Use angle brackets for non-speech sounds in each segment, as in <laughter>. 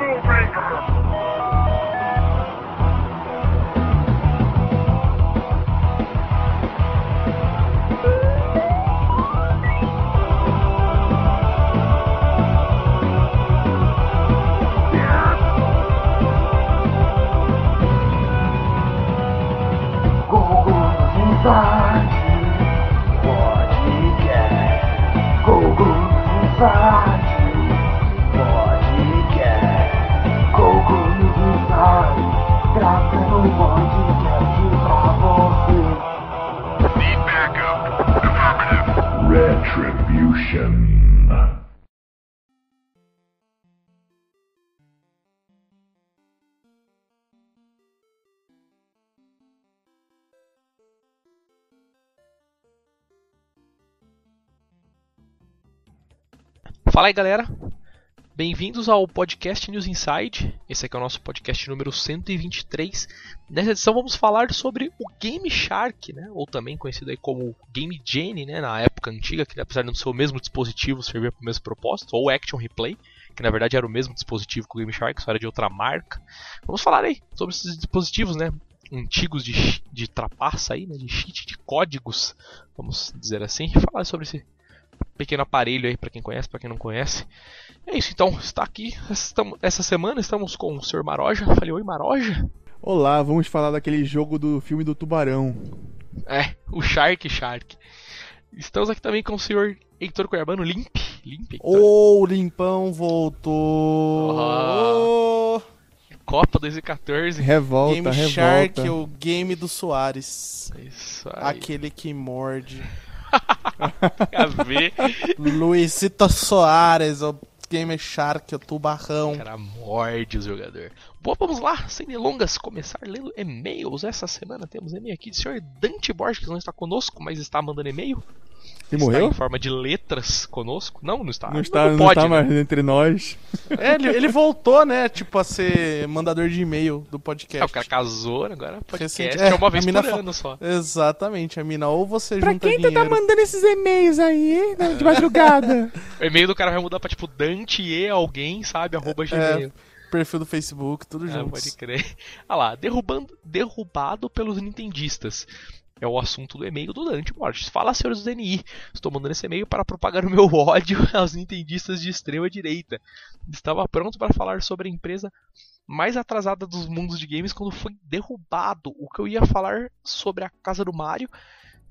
Afro Fala aí galera, bem-vindos ao podcast News Inside. Esse aqui é o nosso podcast número 123. Nessa edição vamos falar sobre o Game Shark, né? ou também conhecido aí como Game Genie, né? na época antiga, que apesar de não ser o mesmo dispositivo, servia para o mesmo propósito, ou Action Replay, que na verdade era o mesmo dispositivo que o Game Shark, só era de outra marca. Vamos falar aí sobre esses dispositivos, né? antigos de, de trapaça aí, né? de cheat, de códigos, vamos dizer assim, falar sobre esse pequeno aparelho aí para quem conhece, para quem não conhece. É isso, então, está aqui estamos, essa semana estamos com o Sr. Maroja. Falei, oi Maroja. Olá, vamos falar daquele jogo do filme do Tubarão. É, o Shark Shark. Estamos aqui também com o Sr. Heitor Cuiabano, Limp. Limp Ô, oh, Limpão voltou! Oh. Copa 2014. Revolta, game revolta. Shark, o game do Soares. Isso aí. Aquele que morde. <laughs> a ver. Luizito Soares, o Game Shark, o tubarrão. O cara morde o jogador. Bom, vamos lá, sem delongas, começar lendo e-mails. Essa semana temos e-mail aqui do senhor Dante Borges, que não está conosco, mas está mandando e-mail. Ele morreu? em forma de letras conosco. Não, não está. Não está, não, não pode, está né? mais entre nós. É, ele, ele, voltou, né? Tipo, a ser mandador de e-mail do podcast. É, o cara casou, agora podcast Recente, é, é uma vez por fa... ano só. Exatamente, a mina. Ou você pra junta quem dinheiro... tu tá mandando esses e-mails aí, né, de madrugada? <laughs> o e-mail do cara vai mudar pra, tipo, Dante e alguém, sabe? Arroba gmail. É, perfil do Facebook, tudo é, junto. Pode crer. Olha lá, derrubando, derrubado pelos nintendistas é o assunto do e-mail do Dante Borges. Fala, senhores do DNI. Estou mandando esse e-mail para propagar o meu <laughs> ódio aos nintendistas de extrema direita. Estava pronto para falar sobre a empresa mais atrasada dos mundos de games quando foi derrubado. O que eu ia falar sobre a casa do Mario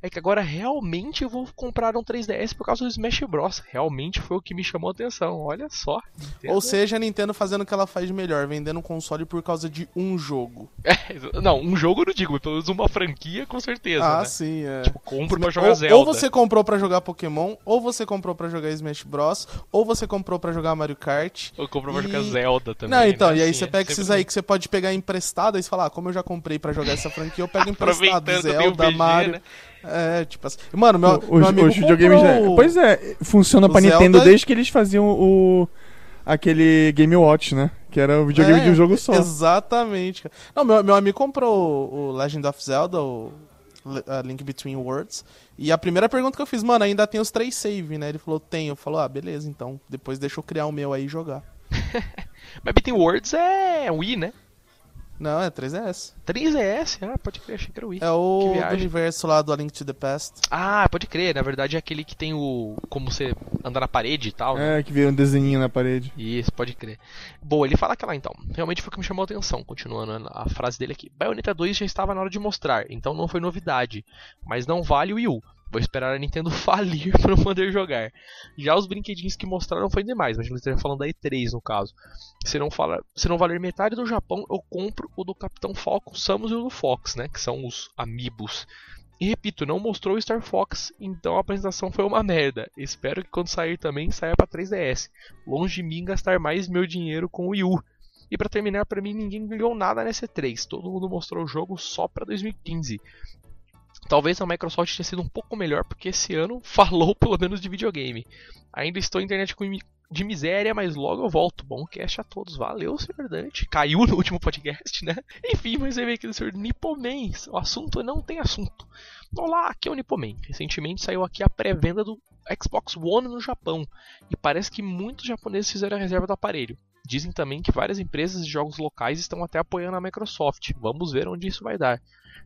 é que agora realmente eu vou comprar um 3DS por causa do Smash Bros. Realmente foi o que me chamou a atenção. Olha só. Nintendo... Ou seja, a Nintendo fazendo o que ela faz de melhor, vendendo um console por causa de um jogo. <laughs> É, não, um jogo eu não digo, mas pelo menos uma franquia com certeza. Ah, né? sim, é. Tipo, compro pra jogar ou, Zelda. Ou você comprou pra jogar Pokémon, ou você comprou pra jogar Smash Bros, ou você comprou pra jogar Mario Kart. Ou comprou pra e... jogar Zelda também. Não, então, né? e aí assim, você pega esses aí que você pode pegar emprestado e você fala, ah, como eu já comprei pra jogar essa franquia, eu pego <laughs> emprestado Zelda, Mario. Né? É, tipo assim. Mano, meu, o, meu amigo os videogames já... Pois é, funciona o pra Zelda... Nintendo desde que eles faziam o aquele Game Watch, né? Que era o videogame é, de um jogo só. Exatamente. Não, meu, meu amigo comprou o Legend of Zelda, o Link Between Worlds. E a primeira pergunta que eu fiz, mano, ainda tem os três save, né? Ele falou, tem. Eu falou, ah, beleza, então. Depois deixa eu criar o meu aí e jogar. <laughs> Mas Between Worlds é Wii, né? Não, é 3DS. 3DS? Ah, pode crer, achei que era o Wii. É o universo lá do A Link to the Past. Ah, pode crer, na verdade é aquele que tem o. como você anda na parede e tal. É, né? que vira um desenho na parede. Isso, pode crer. Bom, ele fala que lá então. Realmente foi o que me chamou a atenção, continuando a frase dele aqui. Bayonetta 2 já estava na hora de mostrar, então não foi novidade. Mas não vale o Wii U. Vou esperar a Nintendo <laughs> falir para poder jogar. Já os brinquedinhos que mostraram foi demais, mas a gente estaria falando da E3 no caso. Se não, fala, se não valer metade do Japão, eu compro o do Capitão Falcon, Samus e o do Fox, né? Que são os amiibos. E repito, não mostrou o Star Fox, então a apresentação foi uma merda. Espero que quando sair também saia para 3DS. Longe de mim gastar mais meu dinheiro com o Wii U. E para terminar, para mim ninguém ganhou nada nessa E3. Todo mundo mostrou o jogo só para 2015. Talvez a Microsoft tenha sido um pouco melhor, porque esse ano <laughs> falou pelo menos de videogame. Ainda estou internet de miséria, mas logo eu volto. Bom cast a todos. Valeu, senhor Dante. Caiu <laughs> no último podcast, né? Enfim, mas você vê aqui do senhor Nipoman. O assunto não tem assunto. Olá, aqui é o Nipoman. Recentemente saiu aqui a pré-venda do Xbox One no Japão, e parece que muitos japoneses fizeram a reserva do aparelho. Dizem também que várias empresas de jogos locais estão até apoiando a Microsoft. Vamos ver onde isso vai dar.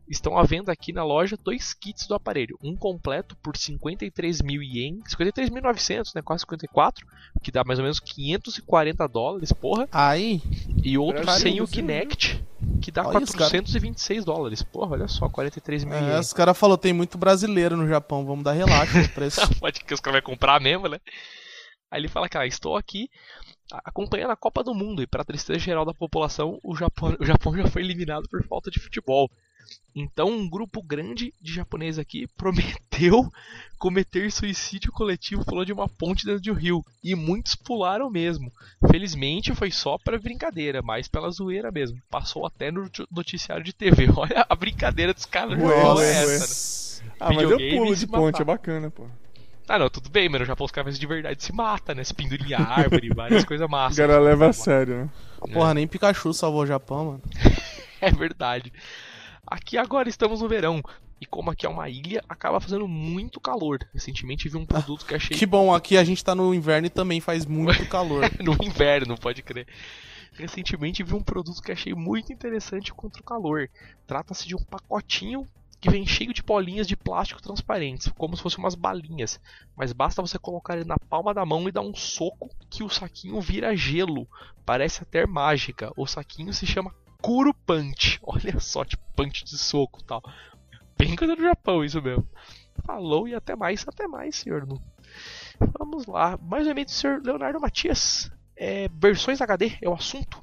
Estão à venda aqui na loja dois kits do aparelho, um completo por 53 mil ien, 53.900, né, quase 54, que dá mais ou menos 540 dólares, porra. Aí. E outro sem o Kinect, que dá olha 426 dólares. Porra, olha só, 43 mil é. Os caras falaram, tem muito brasileiro no Japão, vamos dar relaxa no <laughs> preço. Pode que os caras vão comprar mesmo, né? Aí ele fala que ah, estou aqui acompanhando a Copa do Mundo e para tristeza geral da população, o Japão, o Japão já foi eliminado por falta de futebol. Então, um grupo grande de japoneses aqui prometeu <laughs> cometer suicídio coletivo pulando de uma ponte dentro de um rio. E muitos pularam mesmo. Felizmente foi só para brincadeira, mas pela zoeira mesmo. Passou até no noticiário de TV. <laughs> Olha a brincadeira dos caras. Nossa, é essa, né? Ah, mas eu pulo de ponte, é bacana, pô. Ah, não, tudo bem, mas no Japão os caras de verdade se matam, né? Se pendura em árvore, <laughs> várias coisas massas. O cara leva a sério, né? Porra, é. nem Pikachu salvou o Japão, mano. <laughs> é verdade. Aqui agora estamos no verão. E como aqui é uma ilha, acaba fazendo muito calor. Recentemente vi um produto que achei. Que bom, aqui a gente tá no inverno e também faz muito <laughs> calor. no inverno, pode crer. Recentemente vi um produto que achei muito interessante contra o calor. Trata-se de um pacotinho que vem cheio de bolinhas de plástico transparentes, como se fossem umas balinhas. Mas basta você colocar ele na palma da mão e dar um soco que o saquinho vira gelo. Parece até mágica. O saquinho se chama Kuro Punch. <laughs> Olha só, tipo punch de soco tal. Bem coisa do Japão, isso mesmo. Falou e até mais, até mais, senhor. Vamos lá. Mais um e-mail do senhor Leonardo Matias. É, versões HD é o assunto.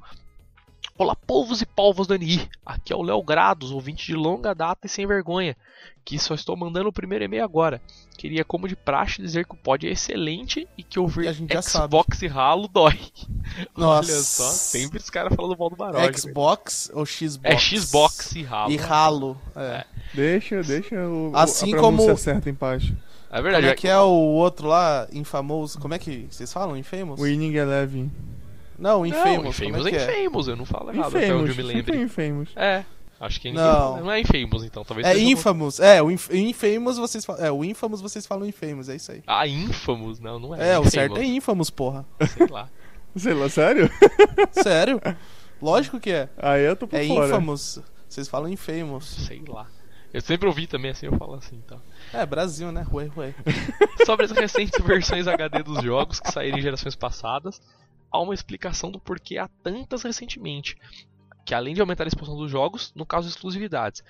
Olá, povos e povos do NI. Aqui é o Léo Grados, ouvinte de longa data e sem vergonha, que só estou mandando o primeiro e-mail agora. Queria, como de praxe, dizer que o pod é excelente e que ouvir e Xbox sabe. e ralo dói. <laughs> Nossa. Olha só, sempre os caras falando mal do Barog. Xbox ou Xbox? É Xbox e ralo. E ralo, é. é. Deixa, deixa o, assim a como certa em paz. É verdade. Como é que é o outro lá, Infamous? Como é que vocês falam? Infamous? Winning Eleven. Não, Infamous. Não, Infamous é, é Infamous, eu não falo errado Infamous, até onde eu me lembro. Infamous. É. Acho que é não. não é Infamous, então. Talvez é Infamous. Um... É, o Infamous vocês falam. É, o Infamous vocês falam Infamous, é isso aí. Ah, Infamous? Não, não é. É, Infamous. o certo é Infamous, porra. Sei lá. <laughs> Sei lá, sério? <laughs> sério? Lógico que é. Aí eu tô por é fora. É Infamous. Vocês falam Infamous. Sei lá. Eu sempre ouvi também assim, eu falo assim, então. É, Brasil, né? Ué, ué. <laughs> Sobre as recentes versões HD dos jogos que saíram em gerações passadas, há uma explicação do porquê há tantas recentemente, que além de aumentar a expansão dos jogos, no caso exclusividades.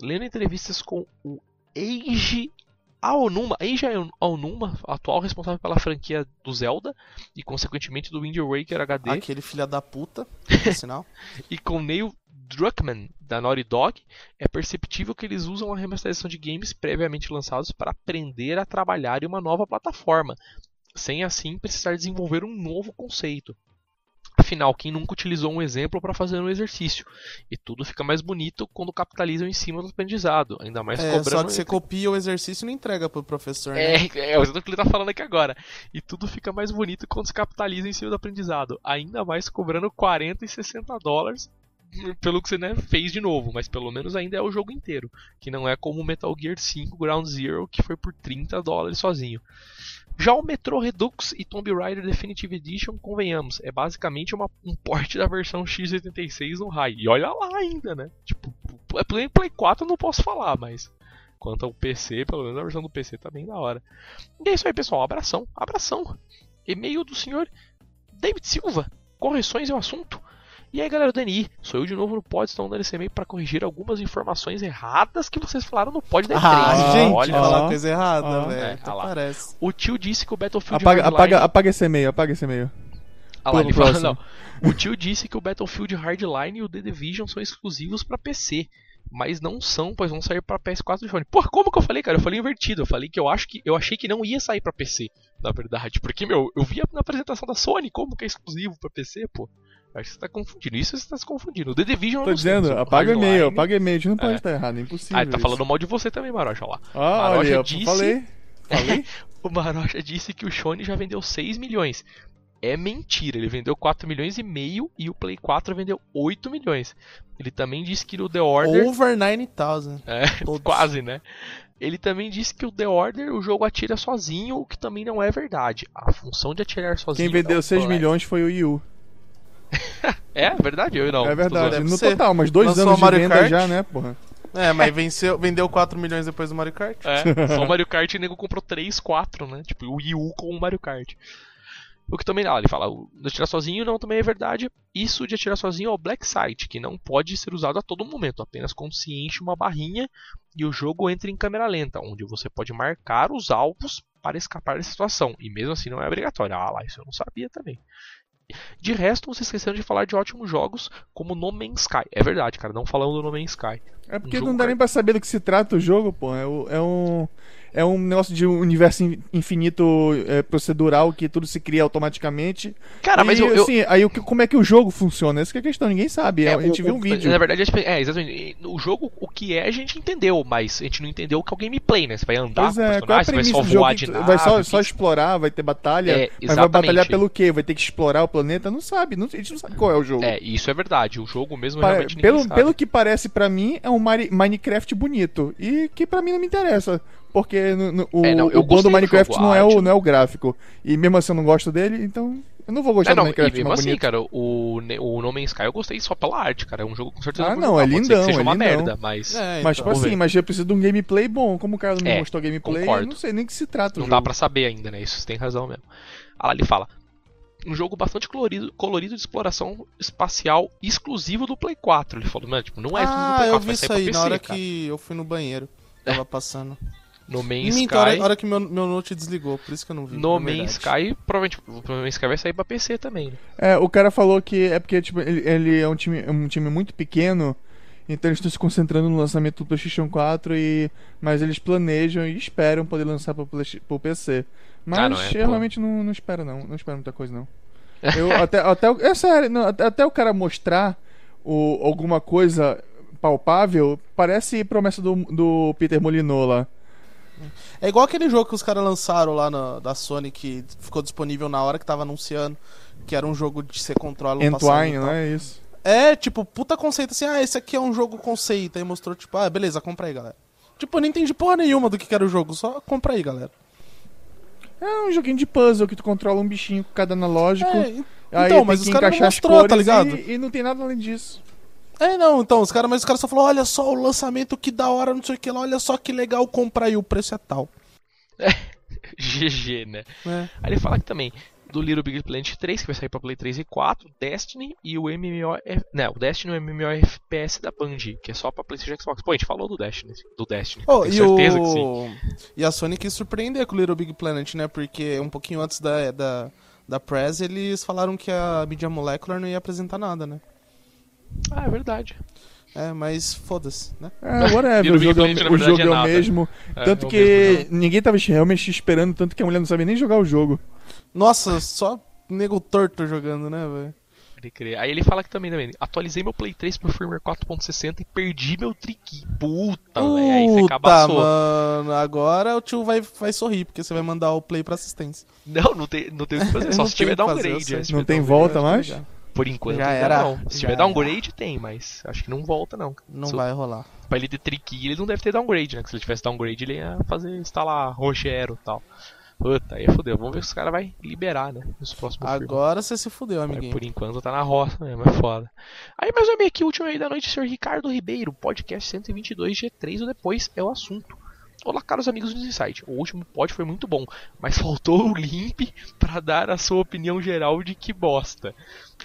Lendo entrevistas com o Eiji Aonuma, Eiji Aonuma, atual responsável pela franquia do Zelda e consequentemente do Wind Waker HD. Aquele filho da puta, sinal. <laughs> e com Neil Druckmann, da Naughty Dog, é perceptível que eles usam a remasterização de games previamente lançados para aprender a trabalhar em uma nova plataforma, sem assim precisar desenvolver um novo conceito. Afinal, quem nunca utilizou um exemplo para fazer um exercício? E tudo fica mais bonito quando capitalizam em cima do aprendizado, ainda mais é, cobrando. Só que você copia o exercício e não entrega pro professor. Né? É, é, é o que ele tá falando aqui agora. E tudo fica mais bonito quando se capitaliza em cima do aprendizado, ainda mais cobrando 40 e 60 dólares pelo que você né, fez de novo, mas pelo menos ainda é o jogo inteiro, que não é como o Metal Gear 5 Ground Zero, que foi por 30 dólares sozinho. Já o Metro Redux e Tomb Raider Definitive Edition, convenhamos, é basicamente uma, um port da versão x86 no high. E olha lá ainda, né? Tipo, é Play, Play 4 eu não posso falar, mas quanto ao PC, pelo menos a versão do PC tá bem da hora. E é isso aí, pessoal. Abração, abração. E-mail do senhor David Silva. Correções é o assunto. E aí galera do DNI, sou eu de novo no Pod, estão dando esse e-mail para corrigir algumas informações erradas que vocês falaram no Pod da E3. Ah, gente, olha falar coisa errada, ah, velho. É, parece. O tio disse que o Battlefield apaga, Hardline... apaga, apaga esse e-mail, apaga esse e-mail. Ah lá, ele fala, não. O tio disse que o Battlefield Hardline e o The Division são exclusivos para PC mas não são, pois vão sair para PS4 e Sony. Porra, como que eu falei, cara? Eu falei invertido. Eu falei que eu acho que eu achei que não ia sair para PC, na verdade, porque meu, eu vi na apresentação da Sony como que é exclusivo para PC, pô. Acho que você tá confundindo. Isso você tá se confundindo. O The Division Tô dizendo, apaga e-mail, apaga e-mail. A gente não pode é. estar errado, é impossível. Ah, tá falando mal de você também, Marocha, lá. Ah, Marocha olha, disse... falei. Falei? <laughs> o Marocha disse que o Sony já vendeu 6 milhões. é mentira. Ele vendeu 4 milhões e meio e o Play 4 vendeu 8 milhões. Ele também disse que o The Order. Over 9000. É, <laughs> quase, né? Ele também disse que o The Order, o jogo atira sozinho, o que também não é verdade. A função de atirar sozinho. Quem vendeu é 6 milhões foi o Yu. É verdade, eu não. É verdade, no total, mas dois Lançou anos de Mario venda Kart. já, né, porra? É, mas venceu, vendeu 4 milhões depois do Mario Kart. É, <laughs> só o Mario Kart e o nego comprou 3, 4, né? Tipo, o Wii U com o Mario Kart. O que também, ah, ele fala, de atirar sozinho não também é verdade. Isso de atirar sozinho é o Black Sight, que não pode ser usado a todo momento, apenas quando se enche uma barrinha e o jogo entra em câmera lenta, onde você pode marcar os alvos para escapar dessa situação. E mesmo assim não é obrigatório. Ah lá, isso eu não sabia também. De resto, vocês esqueceram de falar de ótimos jogos como No Man's Sky. É verdade, cara, não falamos do No Man's Sky. É porque Um não dá nem pra saber do que se trata o jogo, pô. É, o- é um. É um negócio de um universo in- infinito é, procedural que tudo se cria automaticamente. Cara, mas e, eu, eu, assim, aí o que- como é que o jogo funciona? Essa que é a questão, ninguém sabe. É, a gente o- viu um vídeo. Na verdade, é, exatamente. O jogo, o que é, a gente entendeu, mas a gente não entendeu o que é o gameplay, né? Você vai andar Pois com é, qual é personagem, você vai só voar de nave. vai só, só explorar, vai ter batalha, É, mas vai batalhar pelo quê? Vai ter que explorar o planeta? Não sabe, não- a gente não sabe qual é o jogo. É, isso é verdade. O jogo mesmo Pa- realmente pelo, sabe. pelo que parece pra mim, é um Minecraft bonito. E que pra mim não me interessa. Porque no- no- o, É, não, eu o bom do do Minecraft jogo, não, é o, não é o gráfico. E mesmo assim eu não gosto dele, então eu não vou gostar É, não, do e Minecraft mesmo mais assim, bonito. cara, o, o No Man's Sky eu gostei só pela arte, cara. É um jogo com certeza Ah, eu não, jogar. é Pode ser lindão, seja é uma lindão. merda, mas É, Mas, então. tipo vamos assim, ver. mas eu preciso de um gameplay bom. Como o cara não me É, mostrou gameplay, concordo. eu não sei nem que se trata o não jogo. dá pra saber ainda, né? Isso tem razão mesmo. Ah lá, ele fala. Um jogo bastante colorido, colorido de exploração espacial exclusivo do Play 4. Ele falou, mano, tipo, não é exclusivo do Ah, Play 4, eu vai vi isso aí PC, na hora cara. que eu fui no banheiro. Tava passando. No Man's Minto, a hora, Sky, a hora que meu, meu note desligou, por isso que eu não vi. no na. Man's Sky, provavelmente o Man's Sky vai sair pra PC também, né? É, o cara falou que é porque tipo, ele, ele é um time, é um time muito pequeno, então eles estão se concentrando no lançamento do PlayStation 4 e mas eles planejam e esperam poder lançar para o PC. Mas Ah, não, é, eu pô. realmente não, não espero não, não espero muita coisa não. <laughs> Eu até até o- é sério, não, até, até o cara mostrar o, alguma coisa palpável, parece promessa do, do Peter Molyneux lá. É igual aquele jogo que os caras lançaram lá na, da Sony que ficou disponível na hora que tava anunciando. Que era um jogo de você controla um Entwine, é isso? É, tipo, puta conceito assim, ah, esse aqui é um jogo conceito. Aí mostrou, tipo, ah, beleza, compra aí, galera. Tipo, eu não entendi porra nenhuma do que era o jogo, só compra aí, galera. É um joguinho de puzzle que tu controla um bichinho com cada analógico. É, então, mas os caras não mostrou, tá ligado? E, e não tem nada além disso. É, não, então, os caras, mas os caras só falaram, olha só o lançamento, que da hora, não sei o que lá, olha só que legal, compra aí, o preço é tal. <laughs> GG, né? É. Aí ele fala aqui também do Little Big Planet 3, que vai sair pra Play 3 e 4, Destiny e o MMO... Não, o Destiny e o MMOFPS da Band, que é só pra PlayStation e Xbox. Pô, a gente falou do Destiny, do Destiny. Oh, e, certeza o... que sim. e a Sony quis surpreender com o Little Big Planet, né? Porque um pouquinho antes da, da, da press, eles falaram que a Media Molecular não ia apresentar nada, né? Ah, é verdade. É, mas foda-se, né? É, whatever, o jogo, é, o jogo é é o nada. mesmo. É, tanto é o que mesmo ninguém tava realmente esperando, tanto que a mulher não sabia nem jogar o jogo. Nossa, só nego torto jogando, né, velho? Aí ele fala aqui também, também. Atualizei meu Play 3 pro firmware 4.60 e perdi meu triqui. Puta, velho. Aí você Puta, cabaçou. mano, agora o tio vai, vai sorrir, porque você vai mandar o play pra assistência. Não, não tem, não tem o que fazer. <laughs> Só se tiver que fazer, downgrade. né? Não tem volta mais? que já Por enquanto Já era. não. Se tiver era. downgrade, tem, mas acho que não volta não. Não vai rolar. Pra ele ter triqui, ele não deve ter downgrade, né? Que se ele tivesse downgrade, ele ia fazer instalar Rochero e tal. Puta, aí fodeu. Vamos ver se os caras vai liberar, né? Nos próximos. Agora você se fudeu, Mas amiguinho. por enquanto tá na roça mesmo, é foda. Aí, meus amigos, aqui, último aí da noite, Sr. Ricardo Ribeiro, podcast 122 G3 ou depois é o assunto. Olá, caros amigos do Insight. O último pod foi muito bom, mas <laughs> faltou o Limp pra dar a sua opinião geral de que bosta.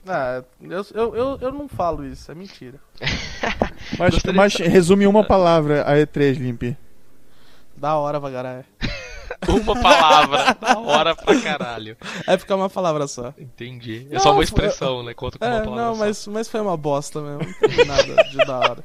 Ah, eu, eu, eu, eu não falo isso, é mentira. <laughs> Mas, mas de- resume uma palavra a E3, Limp. Da hora, Vagaré. <laughs> Uma palavra, da hora pra caralho. É ficar uma palavra só. Entendi. É Não, só uma foi- expressão, né? Conta com uma É, palavra não, só. mas, mas foi uma bosta mesmo. Não tem nada de da hora.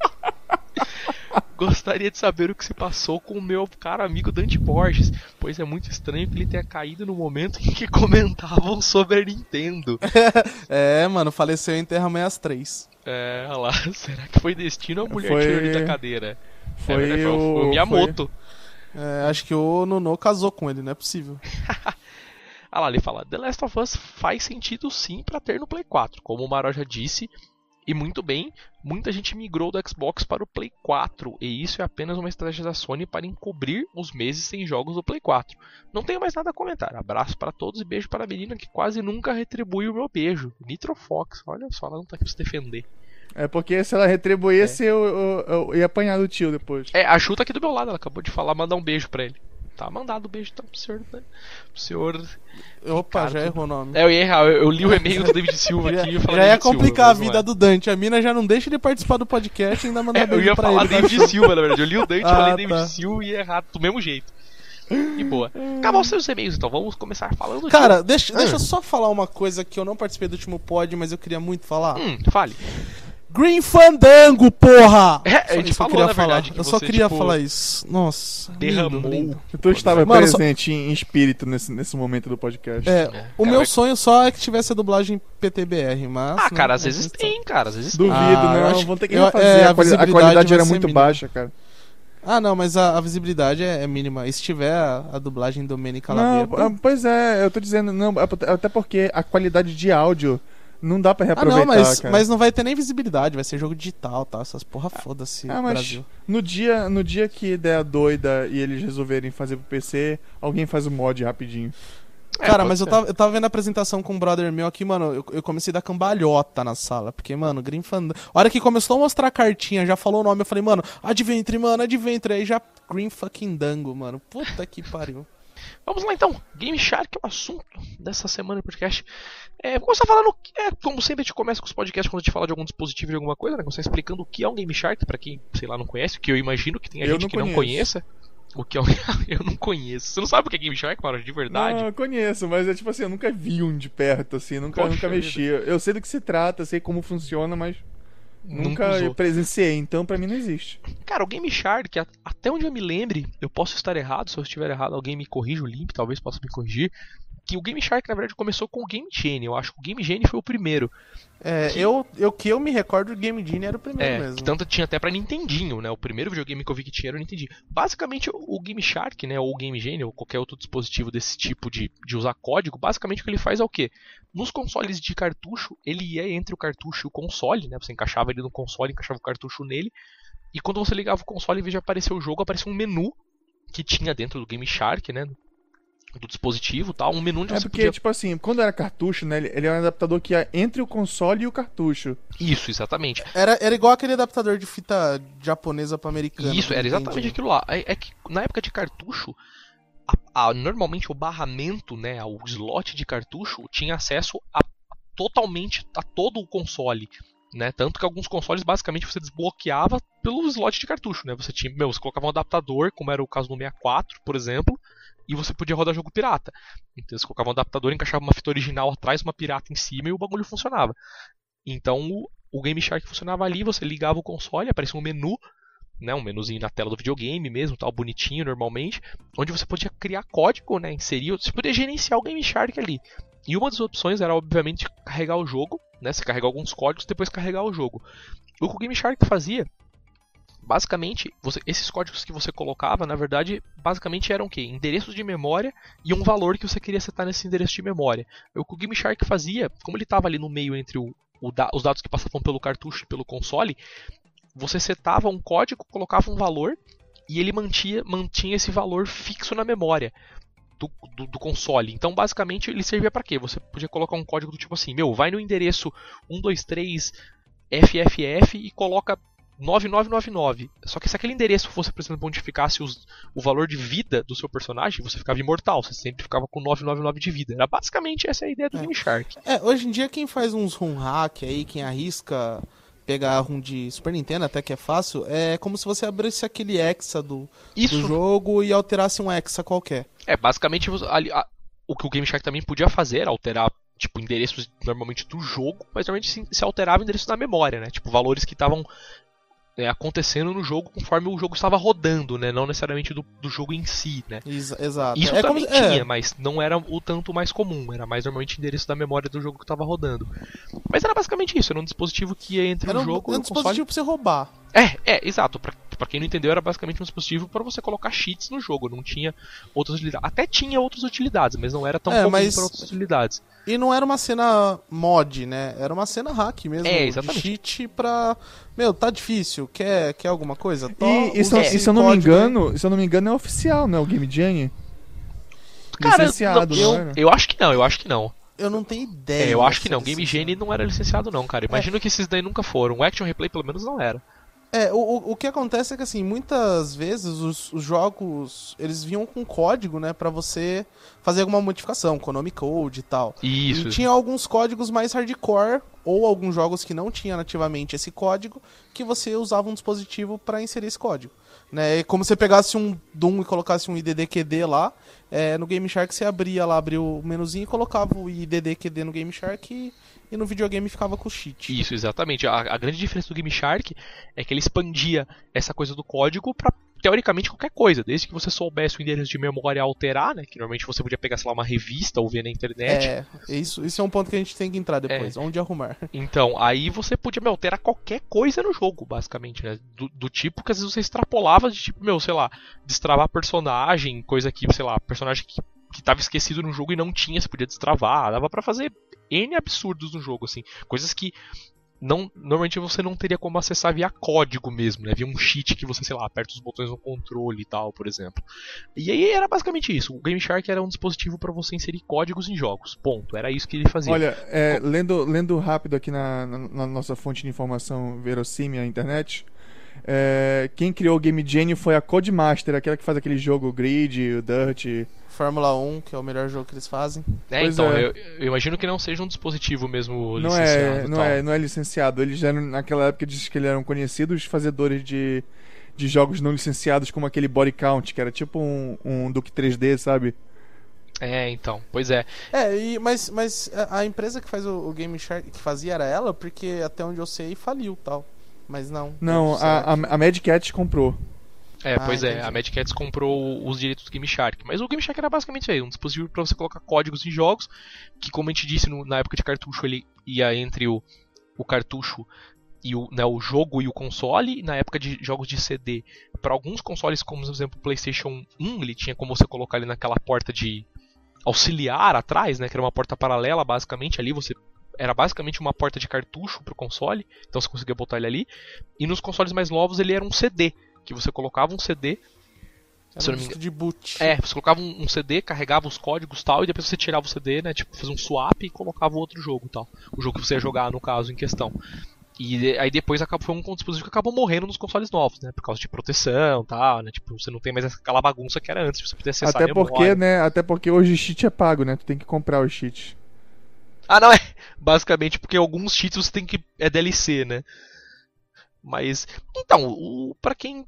Gostaria de saber o que se passou com o meu caro amigo Dante Borges, pois é muito estranho que ele tenha caído no momento em que <laughs> comentavam sobre a Nintendo. <laughs> É, mano, faleceu em Terra 63. É, olha lá, <laughs> será que foi destino ou a mulher Foi- tirou ele da cadeira? Foi é, verdade, foi, o- foi o Miyamoto. É, acho que o Nono casou com ele, não é possível. Ah lá, ele fala: The Last of Us faz sentido sim pra ter no Play 4. Como o Maró já disse, e muito bem, muita gente migrou do Xbox para o Play 4, e isso é apenas uma estratégia da Sony para encobrir os meses sem jogos do Play 4. Não tenho mais nada a comentar. Abraço para todos e beijo para a menina que quase nunca retribui o meu beijo. Nitro Fox, olha só, ela não tá aqui pra se defender. É porque se ela retribuísse, eu, eu, eu ia apanhar do tio depois. É, a Chu tá aqui do meu lado, ela acabou de falar, mandar um beijo pra ele. Tá mandado um beijo então pro senhor, né? Pro senhor. Opa, Cara, já errou o nome. É, eu ia errar, eu, eu li o e-mail do David Silva <laughs> Já, aqui ia falar já ia David Silva, complicar a vida é. do Dante. A mina já não deixa ele participar do podcast e ainda mandar <laughs> É, eu beijo ia pra falar ele. tá David Silva, na verdade. Eu li o Dante, Ah, falei David tá. Silva e ia errar do mesmo jeito. E boa. Acabou os seus e-mails, então. Vamos começar falando de- Cara, deixa, Ah. deixa eu só falar uma coisa que eu não participei do último pod, mas eu queria muito falar. Hum, fale. Green Fandango, porra! É, a Só gente falou, queria na falar. verdade, que eu só você, queria tipo, falar isso. Nossa, derramou. lindo, lindo. Tu estava Mano, só- presente em espírito nesse, nesse momento do podcast. É, É, o meu vai- sonho só é que tivesse a dublagem PTBR, mas. Ah, né, cara, às a vezes tem, cara. Às vezes Duvido, tem. Ah, eu não. acho- Vão ter que eu- refazer. é, a a, a qualidade era muito mínima. baixa, cara. Ah, não, mas a, a visibilidade é, é mínima. E se tiver a, a dublagem do Manny Não, Calaveira. ah, pois é, eu tô dizendo, não, até porque a qualidade de áudio não dá pra Ah, reaproveitar, não, mas, cara. mas não vai ter nem visibilidade, vai ser jogo digital, tá? Essas porra foda-se, Ah, mas Brasil. no dia, no dia que der a doida e eles resolverem fazer pro PC, alguém faz o mod rapidinho. É, Cara, mas eu tava, eu tava vendo a apresentação com um brother meu aqui, mano. Eu, eu comecei a dar cambalhota na sala. Porque, mano, Green Fandango. A hora que começou a mostrar a cartinha, já falou o nome, eu falei, mano, Adventure, mano, Adventure. Aí já Green fucking Dango, mano. Puta que pariu. Vamos lá então. Game Shark é o assunto dessa semana do podcast. É, vou começar falando. que- É, como sempre a gente começa com os podcasts quando a gente fala de algum dispositivo de alguma coisa, né? Começar explicando o que é um Game Shark, pra quem, sei lá, não conhece, que eu imagino que tem gente não que não conheço. conheça. O que é um... <laughs> Eu não conheço. Você não sabe o que é Game Shark, Mauro? De verdade? Não, eu conheço, mas é tipo assim, eu nunca vi um de perto, assim, nunca, Poxa nunca vida. mexi. Eu sei do que se trata, sei como funciona, mas nunca presenciei, então pra mim não existe. Cara, o Game Shark, até onde eu me lembre, eu posso estar errado, se eu estiver errado, alguém me corrija, o Limp talvez possa me corrigir. Que o Game Shark, na verdade, começou com o Game Genie. Eu acho que o Game Genie foi o primeiro. É, eu, eu que eu me recordo, o Game Genie era o primeiro É, mesmo. que tanto tinha até pra Nintendinho, né? O primeiro videogame que eu vi que tinha era o Nintendinho. Basicamente, o o Game Shark, né? Ou o Game Genie, ou qualquer outro dispositivo desse tipo de, de usar código, basicamente o que ele faz é o quê? Nos consoles de cartucho, ele ia entre o cartucho e o console, né? Você encaixava ele no console, encaixava o cartucho nele. E quando você ligava o console, em vez de aparecer o jogo, aparecia um menu que tinha dentro do Game Shark, né? Do dispositivo e tal. Um menu onde É você porque, podia. tipo assim, quando era cartucho, né, ele, ele é um adaptador que ia entre o console e o cartucho. Isso, exatamente. Era, era igual aquele adaptador de fita japonesa pra americana. Isso, era exatamente entendi. aquilo lá. É, é que na época de cartucho, a- a- normalmente o barramento, né, o slot de cartucho tinha acesso a totalmente a todo o console. Né? Tanto que alguns consoles basicamente você desbloqueava pelo slot de cartucho. Né? Você tinha, meu, você colocava um adaptador, como era o caso no 64, por exemplo, e você podia rodar jogo pirata. Então você colocava um adaptador, encaixava uma fita original atrás, uma pirata em cima e o bagulho funcionava. Então o Game Shark funcionava ali, você ligava o console, aparecia um menu né, um menuzinho na tela do videogame mesmo, tal, bonitinho normalmente, onde você podia criar código, né, inserir, você podia gerenciar o Game Shark ali. E uma das opções era, obviamente, carregar o jogo, né, você carregar alguns códigos e depois carregar o jogo. O que o Game Shark fazia, basicamente, você- esses códigos que você colocava, na verdade, basicamente eram o quê? Endereços de memória e um valor que você queria setar nesse endereço de memória. O que o Game Shark fazia, como ele estava ali no meio entre o da- os dados que passavam pelo cartucho e pelo console, você setava um código, colocava um valor e ele mantinha, mantinha esse valor fixo na memória do, do, do console. Então, basicamente, ele servia para quê? Você podia colocar um código do tipo assim: meu, vai no endereço 123 FFF e coloca 9999. Só que se aquele endereço fosse, por exemplo, onde ficasse os- o valor de vida do seu personagem, você ficava imortal, você sempre ficava com 999 de vida. Era basicamente essa a ideia do É. Game Shark. É, hoje em dia quem faz uns ROM hack aí, quem arrisca pegar ROM de Super Nintendo, até que é fácil, é como se você abrisse aquele hexa do, do jogo e alterasse um hexa qualquer. É, basicamente ali, a- o que o Game Shark também podia fazer era alterar tipo endereços normalmente do jogo, mas normalmente se, se alterava endereços da memória, né? Tipo valores que estavam é, acontecendo no jogo conforme o jogo estava rodando, né? Não necessariamente do, do jogo em si, né? Exa- exato. Isso é também como se- é, tinha, mas não era o tanto mais comum, era mais normalmente endereço da memória do jogo que estava rodando. Mas era basicamente isso, era um dispositivo que ia entre era o um, jogo era e um console. dispositivo pra você roubar. É, é, exato. Pra, pra quem não entendeu, era basicamente um dispositivo para você colocar cheats no jogo, não tinha outras utilidades. Até tinha outras utilidades, mas não era tão É, comum mas- para outras utilidades. E não era uma cena mod, né? Era uma cena hack mesmo. É, de exatamente. cheat pra. Meu, tá difícil. Quer, quer alguma coisa? Tó, E, e se, esse e se eu não me aí. engano, se eu não me engano, é oficial, né? O Game Jam. Cara, Licenciado, não, eu, eu acho que não, eu acho que não. Eu não tenho É, ideia. eu acho que se não. é Game licenciado. Genie não era licenciado não, cara. Imagino que esses daí nunca foram. O Action Replay pelo menos não era. É, o, o, que acontece é que, assim, muitas vezes os, os jogos, eles vinham com código, né, pra você fazer alguma modificação, Konami Code e tal. Isso. E tinha alguns códigos mais hardcore, ou alguns jogos que não tinham nativamente esse código, que você usava um dispositivo pra inserir esse código. Né? É como se você pegasse um Doom e colocasse um IDDQD lá, é, no Game Shark você abria lá, abria o menuzinho e colocava o IDDQD no Game Shark e, e no videogame ficava com o cheat. Isso, exatamente. A, a grande diferença do Game Shark é que ele expandia essa coisa do código pra teoricamente qualquer coisa, desde que você soubesse o endereço de memória alterar, né, que normalmente você podia pegar, sei lá, uma revista ou ver na internet. É, isso, isso é um ponto que a gente tem que entrar depois. É. Onde arrumar? <laughs> Então, aí você podia meu, alterar qualquer coisa no jogo, basicamente, né? Do, do tipo que às vezes você extrapolava de tipo, meu, sei lá, destravar personagem, coisa que, sei lá, personagem que, que tava esquecido no jogo e não tinha, você podia destravar. Dava pra fazer N absurdos no jogo, assim. Coisas que não, normalmente você não teria como acessar via código mesmo, né? Via um cheat que você, sei lá, aperta os botões no controle e tal, por exemplo. E aí era basicamente isso. O Game Shark era um dispositivo para você inserir códigos em jogos. Ponto. Era isso que ele fazia. Olha, é, lendo, lendo rápido aqui na, na- na nossa fonte de informação verossímil, a internet, é, quem criou o Game Genie foi a Codemaster, aquela que faz aquele jogo Grid, o Dirt. Fórmula 1, que é o melhor jogo que eles fazem. É, Pois então, é. Eu, eu imagino que não seja um dispositivo mesmo Não licenciado. é, não, tal. é, não é licenciado. Eles eram, naquela época, diz que eles eram conhecidos fazedores de, de jogos não licenciados, como aquele Body Count, que era tipo um, um Duke 3D, sabe? É, então, pois é. É, e, mas, mas a, a empresa que faz o, o Game Shark, que fazia era ela, porque até onde eu sei faliu tal. Mas não. Não, a, a, a Mad Cat comprou. É, Ah, pois é, entendi. a Mad Cats comprou os direitos do Game Shark. Mas o Game Shark era basicamente isso aí, um dispositivo para você colocar códigos em jogos, que como a gente disse no- na época de cartucho, ele ia entre o, o cartucho e o, né, o jogo e o console, e na época de jogos de CD, para alguns consoles, como por exemplo o PlayStation 1, ele tinha como você colocar ele naquela porta de auxiliar atrás, né, que era uma porta paralela, basicamente ali você era basicamente uma porta de cartucho pro console, então você conseguia botar ele ali. E nos consoles mais novos ele era um CD, que você colocava um CD Era se um disco de boot. é, você colocava um, um CD, carregava os códigos e tal, e depois você tirava o CD, né? Tipo, fazia um swap e colocava o outro jogo tal. O jogo que você ia jogar, no caso, em questão. E aí depois acabou, foi um dispositivo que acabou morrendo nos consoles novos, né? Por causa de proteção e tal, né? Tipo, você não tem mais aquela bagunça que era antes, você podia acessar Até porque, né? Até porque hoje o cheat é pago, né? Tu tem que comprar o cheat. Ah, não, é. Basicamente porque alguns cheats você tem que. É DLC, né? Mas. Então, o, pra quem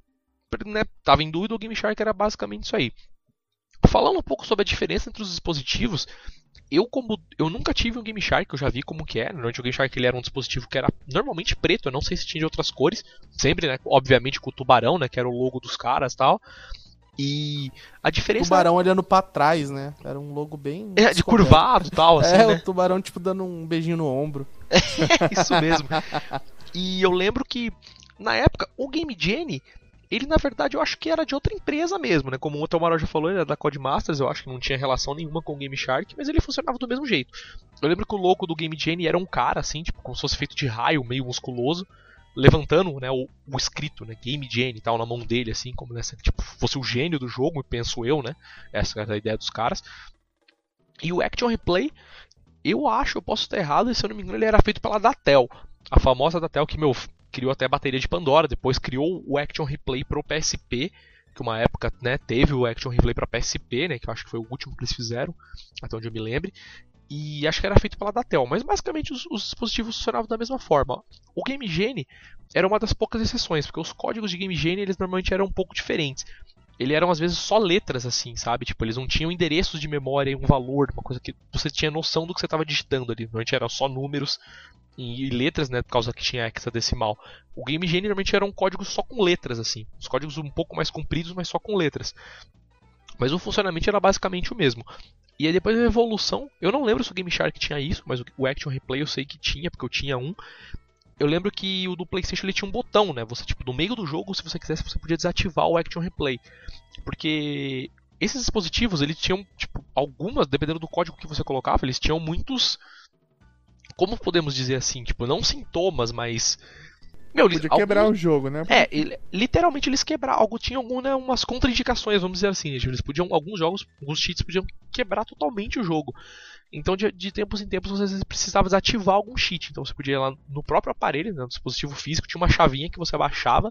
né, tava em dúvida, o Game Shark era basicamente isso aí. Falando um pouco sobre a diferença entre os dispositivos, eu como eu nunca tive um Game Shark, eu já vi como que é. Normalmente o Game Shark ele era um dispositivo que era normalmente preto, eu não sei se tinha de outras cores, sempre, né, obviamente com o tubarão, né, que era o logo dos caras, tal. E a O diferença tubarão olhando pra trás, né? Era um logo bem. é de curvado, tal, assim, é, né? o tubarão, tipo, dando um beijinho no ombro. <laughs> Isso mesmo. E eu lembro que, na época, o Game Genie, ele na verdade eu acho que era de outra empresa mesmo, né? Como o Otomaro já falou, ele era da Codemasters, eu acho que não tinha relação nenhuma com o Game Shark, mas ele funcionava do mesmo jeito. Eu lembro que o louco do Game Genie era um cara, assim, tipo, como se fosse feito de raio, meio musculoso, levantando né, o, o escrito, né? Game Genie e tal, na mão dele, assim, como né, tipo, fosse o gênio do jogo, penso eu, né? Essa era a ideia dos caras. E o Action Replay, eu acho, eu posso estar errado, e se eu não me engano, ele era feito pela Datel. A famosa Datel que, meu, criou até a bateria de Pandora, depois criou o Action Replay pro PSP, que uma época, né, teve o Action Replay para PSP, né, que eu acho que foi o último que eles fizeram, até onde eu me lembre. E acho que era feito pela Datel, mas basicamente os, os dispositivos funcionavam da mesma forma. O Game Genie era uma das poucas exceções, porque os códigos de Game Genie eles normalmente eram um pouco diferentes. Eles eram às vezes só letras assim, sabe? Tipo, eles não tinham endereços de memória um valor, uma coisa que você tinha noção do que você estava digitando ali. Normalmente eram só números e letras, né, por causa que tinha hexadecimal. O Game Genie normalmente era um código só com letras assim, os códigos um pouco mais compridos, mas só com letras. Mas o funcionamento era basicamente o mesmo. E aí depois da evolução, eu não lembro se o Game Shark tinha isso, mas o- o Action Replay eu sei que tinha, porque eu tinha um. eu lembro que o do PlayStation ele tinha um botão, né? Você tipo no meio do jogo, se você quisesse, você podia desativar o Action Replay, porque esses dispositivos eles tinham tipo algumas, dependendo do código que você colocava, eles tinham muitos como podemos dizer assim, tipo, não sintomas, mas meu, Podia quebrar alguns... o jogo, né? É, ele, literalmente eles quebraram algo, tinham algumas né, contraindicações, vamos dizer assim. Eles podiam, alguns jogos, alguns cheats podiam quebrar totalmente o jogo. Então, de, de tempos em tempos, você precisava desativar algum cheat. Então, você podia ir lá no próprio aparelho, né, no dispositivo físico, tinha uma chavinha que você baixava,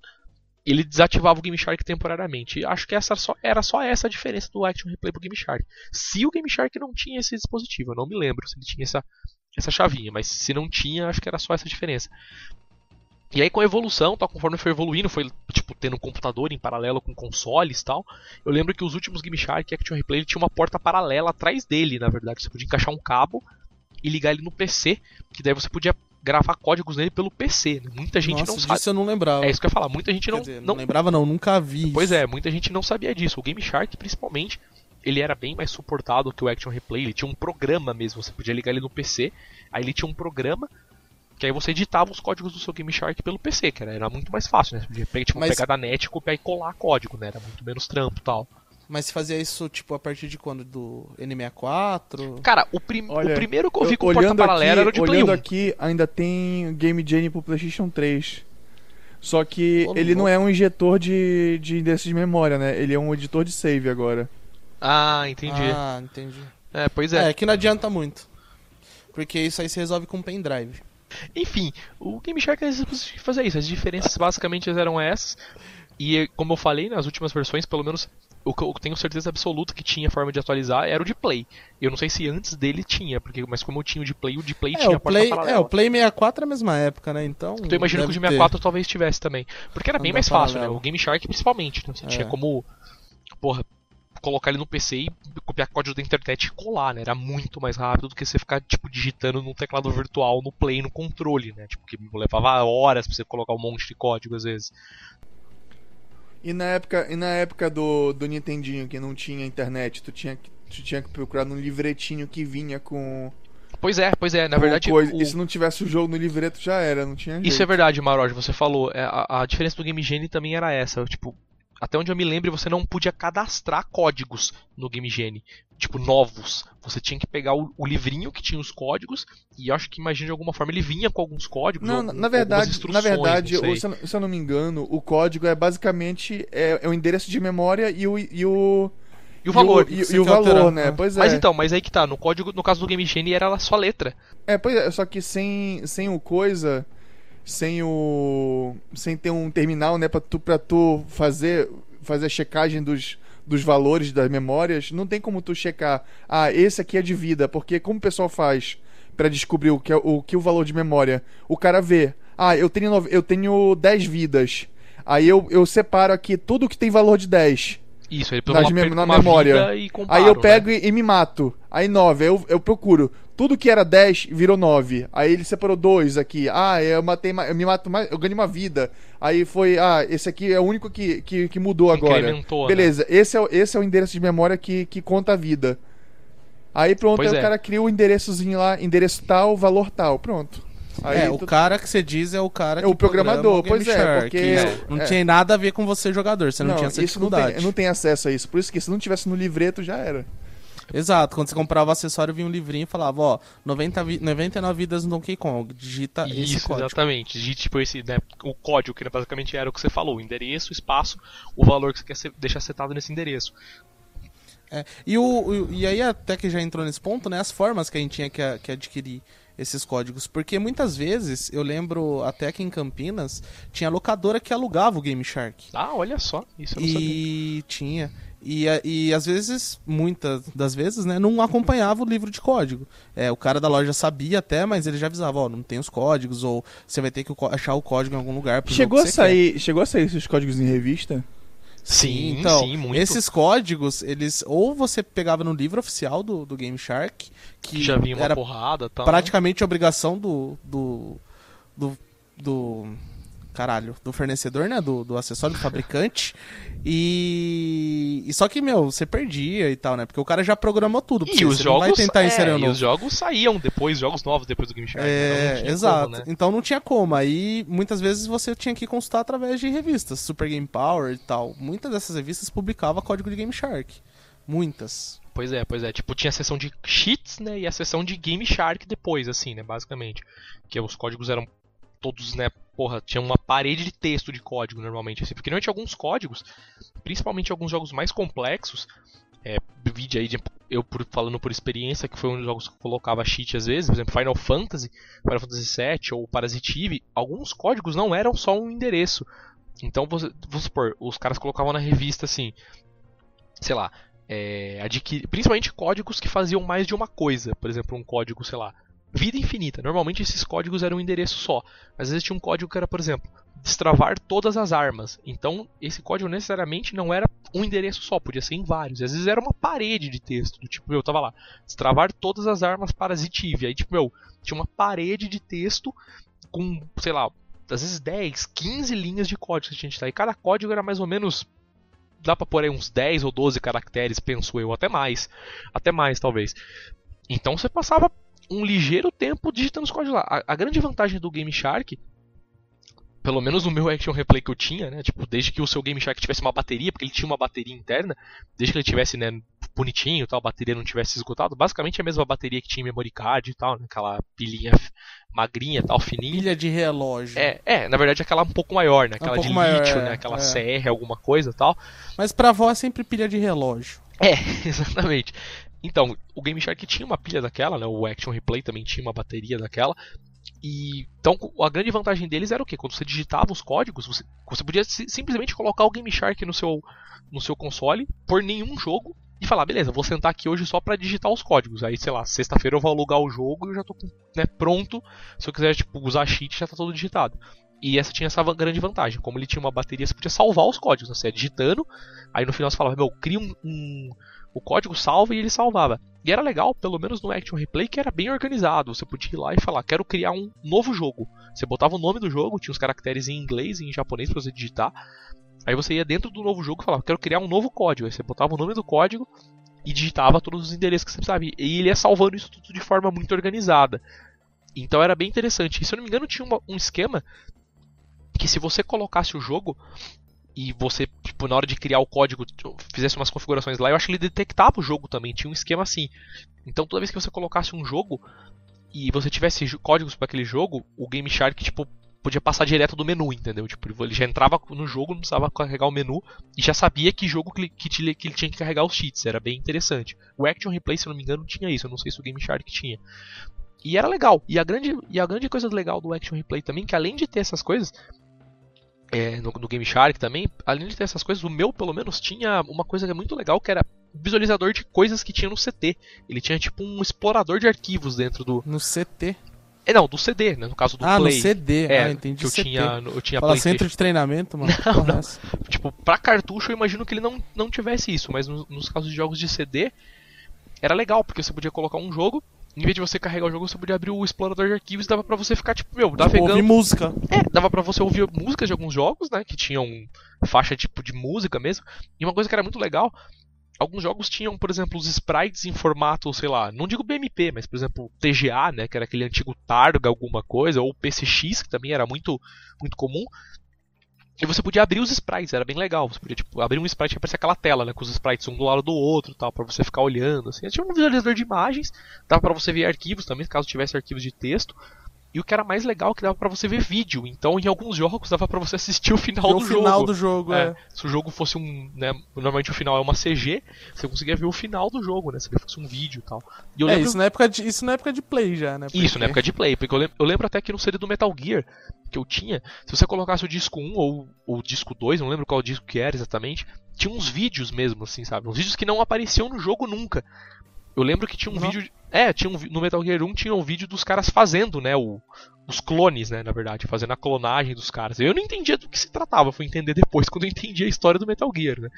ele desativava o Game Shark temporariamente. E acho que essa só, era só essa a diferença do Action Replay pro Game Shark. Se o Game Shark não tinha esse dispositivo, eu não me lembro se ele tinha essa, essa chavinha, mas se não tinha, acho que era só essa diferença. E aí com a evolução, tal, conforme foi evoluindo, foi tipo tendo um computador em paralelo com consoles tal. Eu lembro que os últimos Game Shark Action Replay ele tinha uma porta paralela atrás dele, na verdade. Você podia encaixar um cabo e ligar ele no PC, que daí você podia gravar códigos nele pelo PC. Né? Muita gente Nossa, não sabe. Isso eu não lembrava. É isso que eu ia falar. Muita gente não, dizer, não, não lembrava não, nunca vi. Pois é, muita gente não sabia disso. O Game Shark, principalmente, ele era bem mais suportado que o Action Replay. Ele tinha um programa mesmo. Você podia ligar ele no PC. Aí ele tinha um programa que aí você editava os códigos do seu Game Shark pelo PC, que era, era muito mais fácil, né? Você podia tipo, Mas... pegar da net, copiar e colar código, né? Era muito menos trampo e tal. Mas você fazia isso, tipo, a partir de quando? Do N64? Cara, o, prim Olha, o primeiro que eu vi com porta paralela era o de Play Olhando aqui, ainda tem Game Genie pro PlayStation 3. Só que ele não é um injetor de, de endereço de memória, né? Ele é um editor de save agora. Ah, entendi. Ah, entendi. É, pois é. É, que não adianta muito. Porque isso aí se resolve com pendrive. Enfim, o Game Shark fazer isso. As diferenças basicamente eram essas. E como eu falei nas últimas versões, pelo menos o que eu tenho certeza absoluta que tinha forma de atualizar era o de Play. Eu não sei se antes dele tinha, porque mas como eu tinha o de Play, o de Play é, tinha o Play, É, o Play 64 é a mesma época, né? Então. Então eu imagino que o de 64 ter. talvez tivesse também. Porque era bem mais fácil, né? O Game Shark principalmente. Então, você é. tinha como. Porra, colocar ele no PC e copiar código da internet e colar, né? Era muito mais rápido do que você ficar, tipo, digitando num teclado virtual no Play, no controle, né? Tipo, que levava horas pra você colocar um monte de código às vezes. E na época, e na época do, do Nintendinho, que não tinha internet, tu tinha, tu tinha que procurar num livretinho que vinha com... Pois é, pois é, na verdade. Coisa. O... E se não tivesse o jogo no livreto já era, não tinha. Jeito. Isso é verdade, Maroj, você falou. É, a, a, diferença do Game Genie também era essa. Tipo, até onde eu me lembro, você não podia cadastrar códigos no Game Genie, tipo novos. Você tinha que pegar o, o livrinho que tinha os códigos e acho que imagina de alguma forma ele vinha com alguns códigos. Não, na verdade, na verdade, se eu, se eu, não me engano, o código é basicamente é, é o endereço de memória e o e o e o valor. E, e, o valor, né? Pois é. Mas então, mas aí que tá, no código, no caso do Game Genie era só letra. É, pois é, só que sem, sem o coisa, sem o sem ter um terminal, né, para tu para tu fazer fazer a checagem dos dos valores das memórias, não tem como tu checar, ah, esse aqui é de vida, porque como o pessoal faz para descobrir o que é o que é o valor de memória? O cara vê, ah, eu tenho eu tenho 10 vidas. Aí eu, eu separo aqui tudo que tem valor de 10. Isso, ele nas me na memória. Aí eu pego né? e, e, me mato. Aí 9, eu, eu procuro. Tudo que era 10 virou 9. Aí ele separou 2 aqui. Ah, eu matei eu me mato mais, eu ganhei uma vida. Aí foi, ah, esse aqui é o único que, que, que mudou agora. Né? Beleza, né? esse, é, esse é o endereço de memória que, que conta a vida. Aí pronto, aí é. o cara cria o um endereçozinho lá, endereço tal, valor tal, pronto. Aí é, tu... o cara que você diz é o cara é o programador, pois é, porque é, não é. tinha nada a ver com você jogador, você não, não tinha essa isso dificuldade. Não tem, não tem acesso a isso, por isso que se não tivesse no livreto já era. Exato, quando você comprava o acessório, vinha um livrinho e falava, ó, 90 vi 99 vidas no Donkey Kong, digita Isso, esse código. exatamente, digite tipo esse, né, o código, que basicamente era o que você falou, o endereço, o espaço, o valor que você quer deixar setado nesse endereço. É, e, o, o, e aí, até que já entrou nesse ponto, né, as formas que a gente tinha que, que adquirir esses códigos. Porque muitas vezes, eu lembro até que em Campinas, tinha locadora que alugava o Game Shark. Ah, olha só, isso eu não e sabia. E tinha. E, e às vezes, muitas das vezes, né, não acompanhava o livro de código. É, o cara da loja sabia até, mas ele já avisava, ó, não tem os códigos, ou você vai ter que achar o código em algum lugar. Chegou a sair, quer. chegou a sair esses códigos em revista? Sim, então, sim, muito. esses códigos, eles ou você pegava no livro oficial do, do Game Shark, que, que já vinha uma era porrada, tal, praticamente né? obrigação do, do, do, do caralho, do fornecedor, né? Do, do acessório do fabricante. E, e só que, meu, você perdia e tal, né? Porque o cara já programou tudo. E os jogos, vai tentar é, e os jogos saíam depois, jogos novos depois do Game Shark. então não É, tinha exato. como, né? Então não tinha como. Aí muitas vezes você tinha que consultar através de revistas, Super Game Power e tal. Muitas dessas revistas publicavam código de Game Shark. Muitas. Pois é, pois é. Tipo, tinha a seção de cheats, né? E a seção de Game Shark depois, assim, né? Basicamente. Que os códigos eram todos, né? Porra, tinha uma parede de texto de código normalmente, assim. Porque normalmente alguns códigos, principalmente alguns jogos mais complexos, é, vídeo aí de, eu por- falando por experiência, que foi um dos jogos que eu colocava cheat às vezes, por exemplo, Final Fantasy, Final Fantasy VII ou Parasitive, alguns códigos não eram só um endereço. Então, você, vamos supor, os caras colocavam na revista assim, sei lá, é, adquiri- principalmente códigos que faziam mais de uma coisa. Por exemplo, um código, sei lá, vida infinita. Normalmente esses códigos eram um endereço só. Mas às vezes tinha um código que era, por exemplo, destravar todas as armas. Então, esse código necessariamente não era um endereço só, podia ser em vários. Às vezes era uma parede de texto, do tipo, eu tava lá, destravar todas as armas parasitive. Aí, tipo, meu, tinha uma parede de texto com, sei lá, às vezes 10, 15 linhas de código que a gente tá. E cada código era mais ou menos dá pra pôr aí uns 10 ou 12 caracteres, penso eu, até mais. Até mais, talvez. Então você passava um ligeiro tempo digitando os códigos lá. A, a grande vantagem do Game Shark, pelo menos no meu Action Replay que eu tinha, né? Tipo, desde que o seu Game Shark tivesse uma bateria, porque ele tinha uma bateria interna, desde que ele tivesse, né, bonitinho, tal, a bateria não tivesse esgotado, basicamente a mesma bateria que tinha em memory card e tal, né, aquela pilhinha magrinha, tal, fininha. Ilha de relógio. É, é, na verdade aquela um pouco maior, né? Aquela pouco de maior, lítio, é, né? Aquela é. CR, alguma coisa e tal. Mas pra avó é sempre pilha de relógio. É, <laughs> exatamente. Então, o Game Shark tinha uma pilha daquela, né? O Action Replay também tinha uma bateria daquela. E então a grande vantagem deles era o quê? Quando você digitava os códigos, você, você podia si- simplesmente colocar o Game Shark no seu, no seu console por nenhum jogo e falar, beleza, vou sentar aqui hoje só pra digitar os códigos. Aí, sei lá, sexta-feira eu vou alugar o jogo e já tô né, pronto. Se eu quiser tipo, usar cheat, já tá todo digitado. E essa tinha essa grande vantagem. Como ele tinha uma bateria, você podia salvar os códigos. Né? Você ia digitando, aí no final você falava, meu, cria um, um- o código salva e ele salvava. E era legal, pelo menos no Action Replay, que era bem organizado. Você podia ir lá e falar, quero criar um novo jogo. Você botava o nome do jogo, tinha os caracteres em inglês e em japonês pra você digitar. Aí você ia dentro do novo jogo e falava, quero criar um novo código. Aí você botava o nome do código e digitava todos os endereços que você precisava. E ele ia salvando isso tudo de forma muito organizada. Então era bem interessante. E se eu não me engano, tinha um esquema que se você colocasse o jogo e você, tipo, na hora de criar o código, fizesse umas configurações lá, eu acho que ele detectava o jogo também. Tinha um esquema assim. Então toda vez que você colocasse um jogo e você tivesse códigos para aquele jogo, o Game Shark, tipo, podia passar direto do menu, entendeu? Tipo, ele já entrava no jogo, não precisava carregar o menu e já sabia que jogo que que que ele tinha que carregar os cheats. Era bem interessante. O Action Replay, se eu não me engano, tinha isso. Eu não sei se o Game Shark tinha. E era legal. E a grande, e a grande coisa legal do Action Replay também, que além de ter essas coisas, é, no, no Game Shark também, além de ter essas coisas, o meu pelo menos tinha uma coisa que é muito legal, que era visualizador de coisas que tinha no CT. Ele tinha tipo um explorador de arquivos dentro do. No CT. É, não, do CD, né? No caso do ah, Play. no CD. É, ah, entendi. que eu CT. tinha, eu tinha Fala centro de treinamento, mano. <laughs> Não, não. essa. Tipo, pra cartucho eu imagino que ele não, não tivesse isso, mas no- nos casos de jogos de CD era legal, porque você podia colocar um jogo, em vez de você carregar o jogo, você podia abrir o explorador de arquivos e dava pra você ficar, tipo, meu, Tipo, navegando. ouvir música. É, dava pra você ouvir músicas de alguns jogos, né? Que tinham faixa tipo de música mesmo. E uma coisa que era muito legal, alguns jogos tinham, por exemplo, os sprites em formato, sei lá, não digo BMP, mas por exemplo, TGA, né? Que era aquele antigo Targa alguma coisa, ou PCX, que também era muito, muito comum. E você podia abrir os sprites, era bem legal. Você podia, tipo, abrir um sprite e aparecer aquela tela, né? Com os sprites um do lado do outro tal, pra você ficar olhando, assim. Tinha um visualizador de imagens, dava pra você ver arquivos também, caso tivesse arquivos de texto. E o que era mais legal é que dava pra você ver vídeo. Então, em alguns jogos dava pra você assistir o final o do final jogo. do jogo, É, é. se o jogo fosse um, né, normalmente o final é uma CG, você conseguia ver o final do jogo, né? Se ele fosse um vídeo e tal. E eu É, lembro isso na, época de, isso na época de play já, né? isso, Porque- na época de play, porque eu lembro, eu lembro até que no CD do Metal Gear que eu tinha, se você colocasse o disco 1 ou o disco 2, não lembro qual disco que era exatamente, tinha uns vídeos mesmo, assim, sabe? Uns vídeos que não apareciam no jogo nunca. Eu lembro que tinha um Não. vídeo. É, tinha um, no Metal Gear 1 tinha um vídeo dos caras fazendo, né? O, os clones, né? Na verdade, fazendo a clonagem dos caras. Eu não entendia do que se tratava, fui entender depois quando eu entendi a história do Metal Gear, né?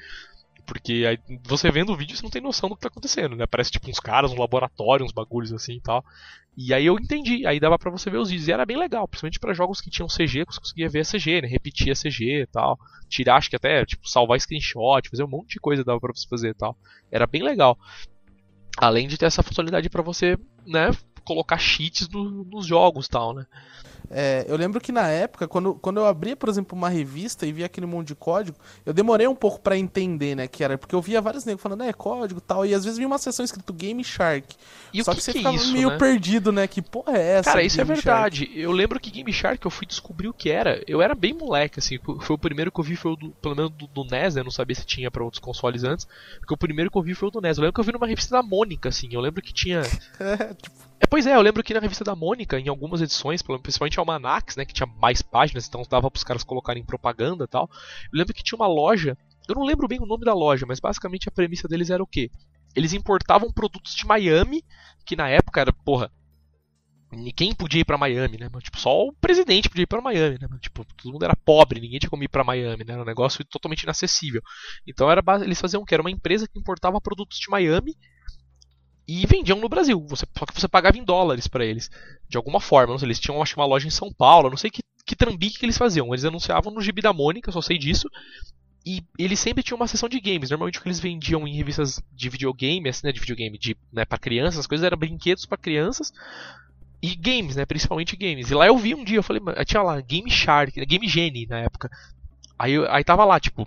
Porque aí, você vendo o vídeo você não tem noção do que tá acontecendo, né? Parece tipo uns caras, um laboratório, uns bagulhos assim e tal. E aí eu entendi, aí dava para você ver os vídeos. E era bem legal, principalmente para jogos que tinham CG, você conseguia ver a CG, né? Repetir a CG e tal. Tirar, acho que até, tipo, salvar screenshot, fazer um monte de coisa dava pra você fazer e tal. Era bem legal. Além de ter essa funcionalidade para você, né, colocar cheats no, nos jogos e tal, né? É, eu lembro que na época, quando, quando eu abria, por exemplo, uma revista e via aquele monte de código, eu demorei um pouco para entender, né, que era, porque eu via vários negros falando, é, código e tal, e às vezes via uma seção escrito Game Shark. E Só que, que você que é ficava isso, meio né? perdido, né, que porra é essa? Cara, isso é Game verdade. Eu lembro que Game Shark eu fui descobrir o que era. Eu era bem moleque, assim. Foi o primeiro que eu vi, foi o do, pelo menos do, do NES, né? Eu não sabia se tinha pra outros consoles antes. Porque o primeiro que eu vi foi o do NES. Eu lembro que eu vi numa revista da Mônica, assim. Eu lembro que tinha. <laughs> É, tipo, É, pois é, eu lembro que na revista da Mônica, em algumas edições, principalmente Almanacs, né, que tinha mais páginas, então dava pros caras colocarem propaganda e tal. Eu lembro que tinha uma loja, eu não lembro bem o nome da loja, mas basicamente a premissa deles era o quê? Eles importavam produtos de Miami, que na época era, porra, ninguém podia ir pra Miami, né? Tipo, só o presidente podia ir pra Miami, né? Tipo, todo mundo era pobre, ninguém tinha como ir pra Miami, né? Era um negócio totalmente inacessível. Então era eles faziam o que? Era uma empresa que importava produtos de Miami e vendiam no Brasil. Você, só que você pagava em dólares pra eles. De alguma forma. Não sei, eles tinham acho uma loja em São Paulo. Não sei que, que trambique que eles faziam. Eles anunciavam no Gibi da Mônica, eu só sei disso. E eles sempre tinham uma seção de games. Normalmente o que eles vendiam em revistas de videogame, assim, né, de videogame, de, né, para crianças, as coisas eram brinquedos pra crianças e games, né, principalmente games. E lá eu vi um dia, eu falei, tinha lá Game Shark, né, Game Genie na época. Aí, aí tava lá, tipo,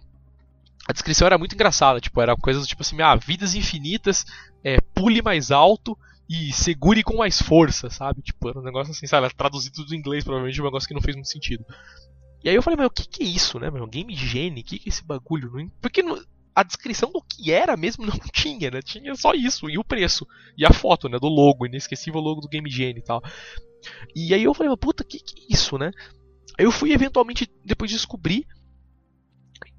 a descrição era muito engraçada, tipo, era coisas tipo assim, ah, vidas infinitas, é, pule mais alto e segure com mais força, sabe? Tipo, era um negócio assim, sabe? Traduzido do inglês, provavelmente, um negócio que não fez muito sentido. E aí eu falei, meu, o que que é isso, né, meu? Game Genie, o que que é esse bagulho? Porque não- a descrição do que era mesmo <laughs> não tinha, né? Tinha só isso, e o preço, e a foto, né, do logo, inesquecível logo do Game Genie e tal. E aí eu falei, mas puta, que que é isso, né? Eu fui eventualmente depois descobrir.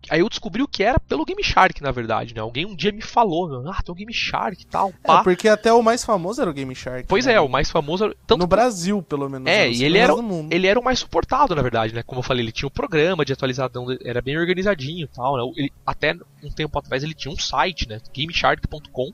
Aí eu descobri o que era pelo Game Shark, na verdade, né? Alguém um dia me falou, meu, ah, tem o Game Shark e tal, pá. é, porque até o mais famoso era o Game Shark. Pois né? é, o mais famoso era. Tanto no Brasil, pelo menos. É, e ele era, ele era o mais suportado, na verdade, né? Como eu falei, ele tinha o programa de atualização, era bem organizadinho e tal, né? Ele- até um tempo atrás ele tinha um site, né? GameShark.com,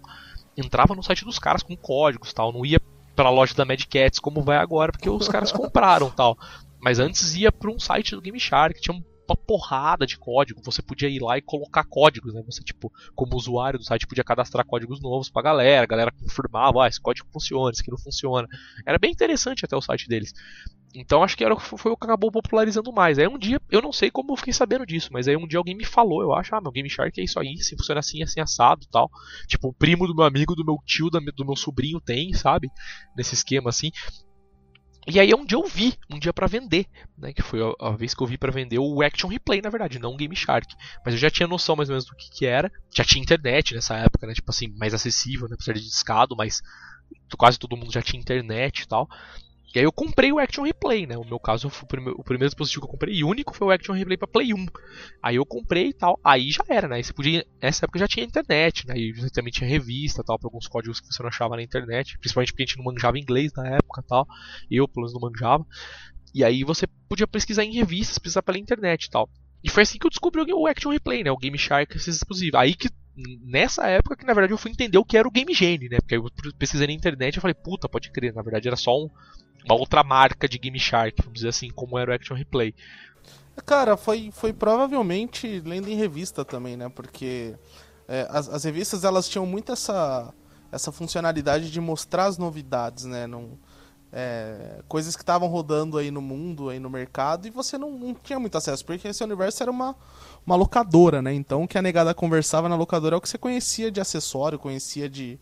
entrava no site dos caras com códigos e tal, não ia pra loja da Mad Cats como vai agora, porque os caras <laughs> compraram e tal. Mas antes ia pra um site do Game Shark, tinha uma porrada de código, você podia ir lá e colocar códigos, né? Você, tipo, como usuário do site, podia cadastrar códigos novos pra galera, a galera confirmava, ah, esse código funciona, esse aqui não funciona. Era bem interessante até o site deles. Então acho que era, foi o que acabou popularizando mais. Aí um dia, eu não sei como eu fiquei sabendo disso, mas aí um dia alguém me falou, eu acho, ah, meu Game Shark é isso aí, se funciona assim, assim, assado tal. Tipo, o primo do meu amigo, do meu tio, do meu sobrinho tem, sabe? Nesse esquema assim. E aí um dia eu vi, um dia pra vender, né? Que foi a, a vez que eu vi pra vender o Action Replay, na verdade, não o Game Shark. Mas eu já tinha noção mais ou menos do que, que era. Já tinha internet nessa época, né? Tipo assim, mais acessível, né? Apesar de discado, mas quase todo mundo já tinha internet e tal. E aí eu comprei o Action Replay, né? O meu caso, o primeiro, o primeiro dispositivo que eu comprei e único foi o Action Replay pra Play 1. Aí eu comprei e tal, aí já era, né? Você podia, nessa época já tinha internet, né? E também tinha revista tal, pra alguns códigos que você não achava na internet, principalmente porque a gente não manjava inglês na época tal. Eu, pelo menos, não manjava. E aí você podia pesquisar em revistas, pesquisar pela internet e tal. E foi assim que eu descobri o Action Replay, né? O Game Shark, esses dispositivos. Aí que, nessa época, que na verdade eu fui entender o que era o Game Genie, né? Porque eu pesquisei na internet e falei, puta, pode crer, na verdade era só um, uma outra marca de Game Shark, vamos dizer assim, como era o Action Replay. Cara, foi, foi provavelmente lendo em revista também, né? Porque é, as, as revistas elas tinham muito essa, essa funcionalidade de mostrar as novidades, né? Não, é, coisas que estavam rodando aí no mundo, aí no mercado, e você não, não tinha muito acesso, porque esse universo era uma, uma locadora, né? Então o que a negada conversava na locadora é o que você conhecia de acessório, conhecia de,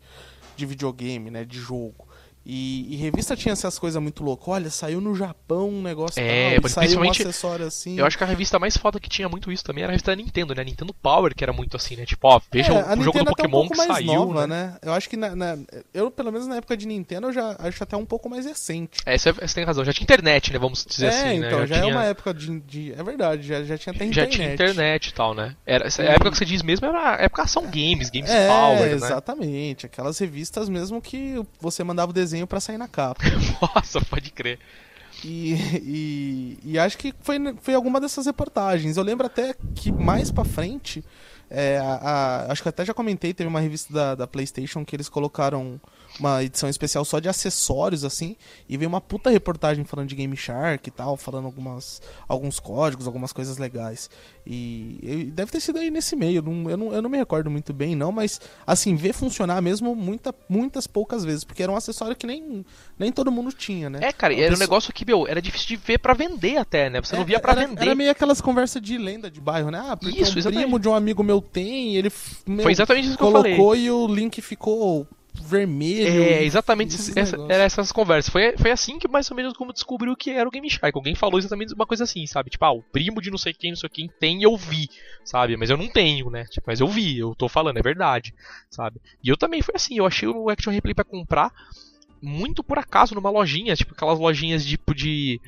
de videogame, né? De jogo. E, e revista tinha essas coisas muito loucas. Olha, saiu no Japão um negócio É, tal, saiu um acessório assim. Eu acho que a revista mais foda que tinha muito isso também era a revista da Nintendo, né? Nintendo Power, que era muito assim, né? Tipo, ó, veja É, o, a o jogo do um Pokémon pouco que mais saiu, nova, né? né? Eu acho que na, na- eu pelo menos na época de Nintendo eu já acho até um pouco mais recente. É, você, você tem razão, já tinha internet, né? Vamos dizer é, assim, né? então já, é tinha... uma época de, de- é verdade, já, já tinha até já internet. tinha internet e tal, né? Era, essa época que você diz mesmo era a época ação games, games É, power, né? exatamente. Aquelas revistas mesmo que você mandava o desenho pra sair na capa. <laughs> Nossa, pode crer. E, e, e acho que foi, foi alguma dessas reportagens. Eu lembro até que mais pra frente É, a- a- acho que eu até já comentei, teve uma revista da, da PlayStation que eles colocaram uma edição especial só de acessórios, assim, e veio uma puta reportagem falando de Game Shark e tal, falando algumas, alguns códigos, algumas coisas legais. E, e deve ter sido aí nesse meio, eu não, eu, não, eu não me recordo muito bem, não, mas assim, ver funcionar mesmo muita, muitas poucas vezes, porque era um acessório que nem, nem todo mundo tinha, né? É, cara, era um pessoa- negócio que, meu, era difícil de ver pra vender até, né? Você não É, via pra era, vender. Era meio aquelas conversas de lenda de bairro, né? Ah, porque Isso, um exatamente. primo de um amigo meu tem, ele meu, Foi exatamente isso que eu falei. colocou e o link ficou vermelho. É, exatamente essa, era essas conversas. Foi, foi assim que mais ou menos como descobriu que era o Game Shark. Alguém falou exatamente uma coisa assim, sabe? Tipo, ah, o primo de não sei quem, não sei quem tem, eu vi, sabe? Mas eu não tenho, né? Tipo, mas eu vi, eu tô falando, é verdade, sabe? E eu também foi assim, eu achei o Action Replay pra comprar muito por acaso numa lojinha, tipo aquelas lojinhas tipo de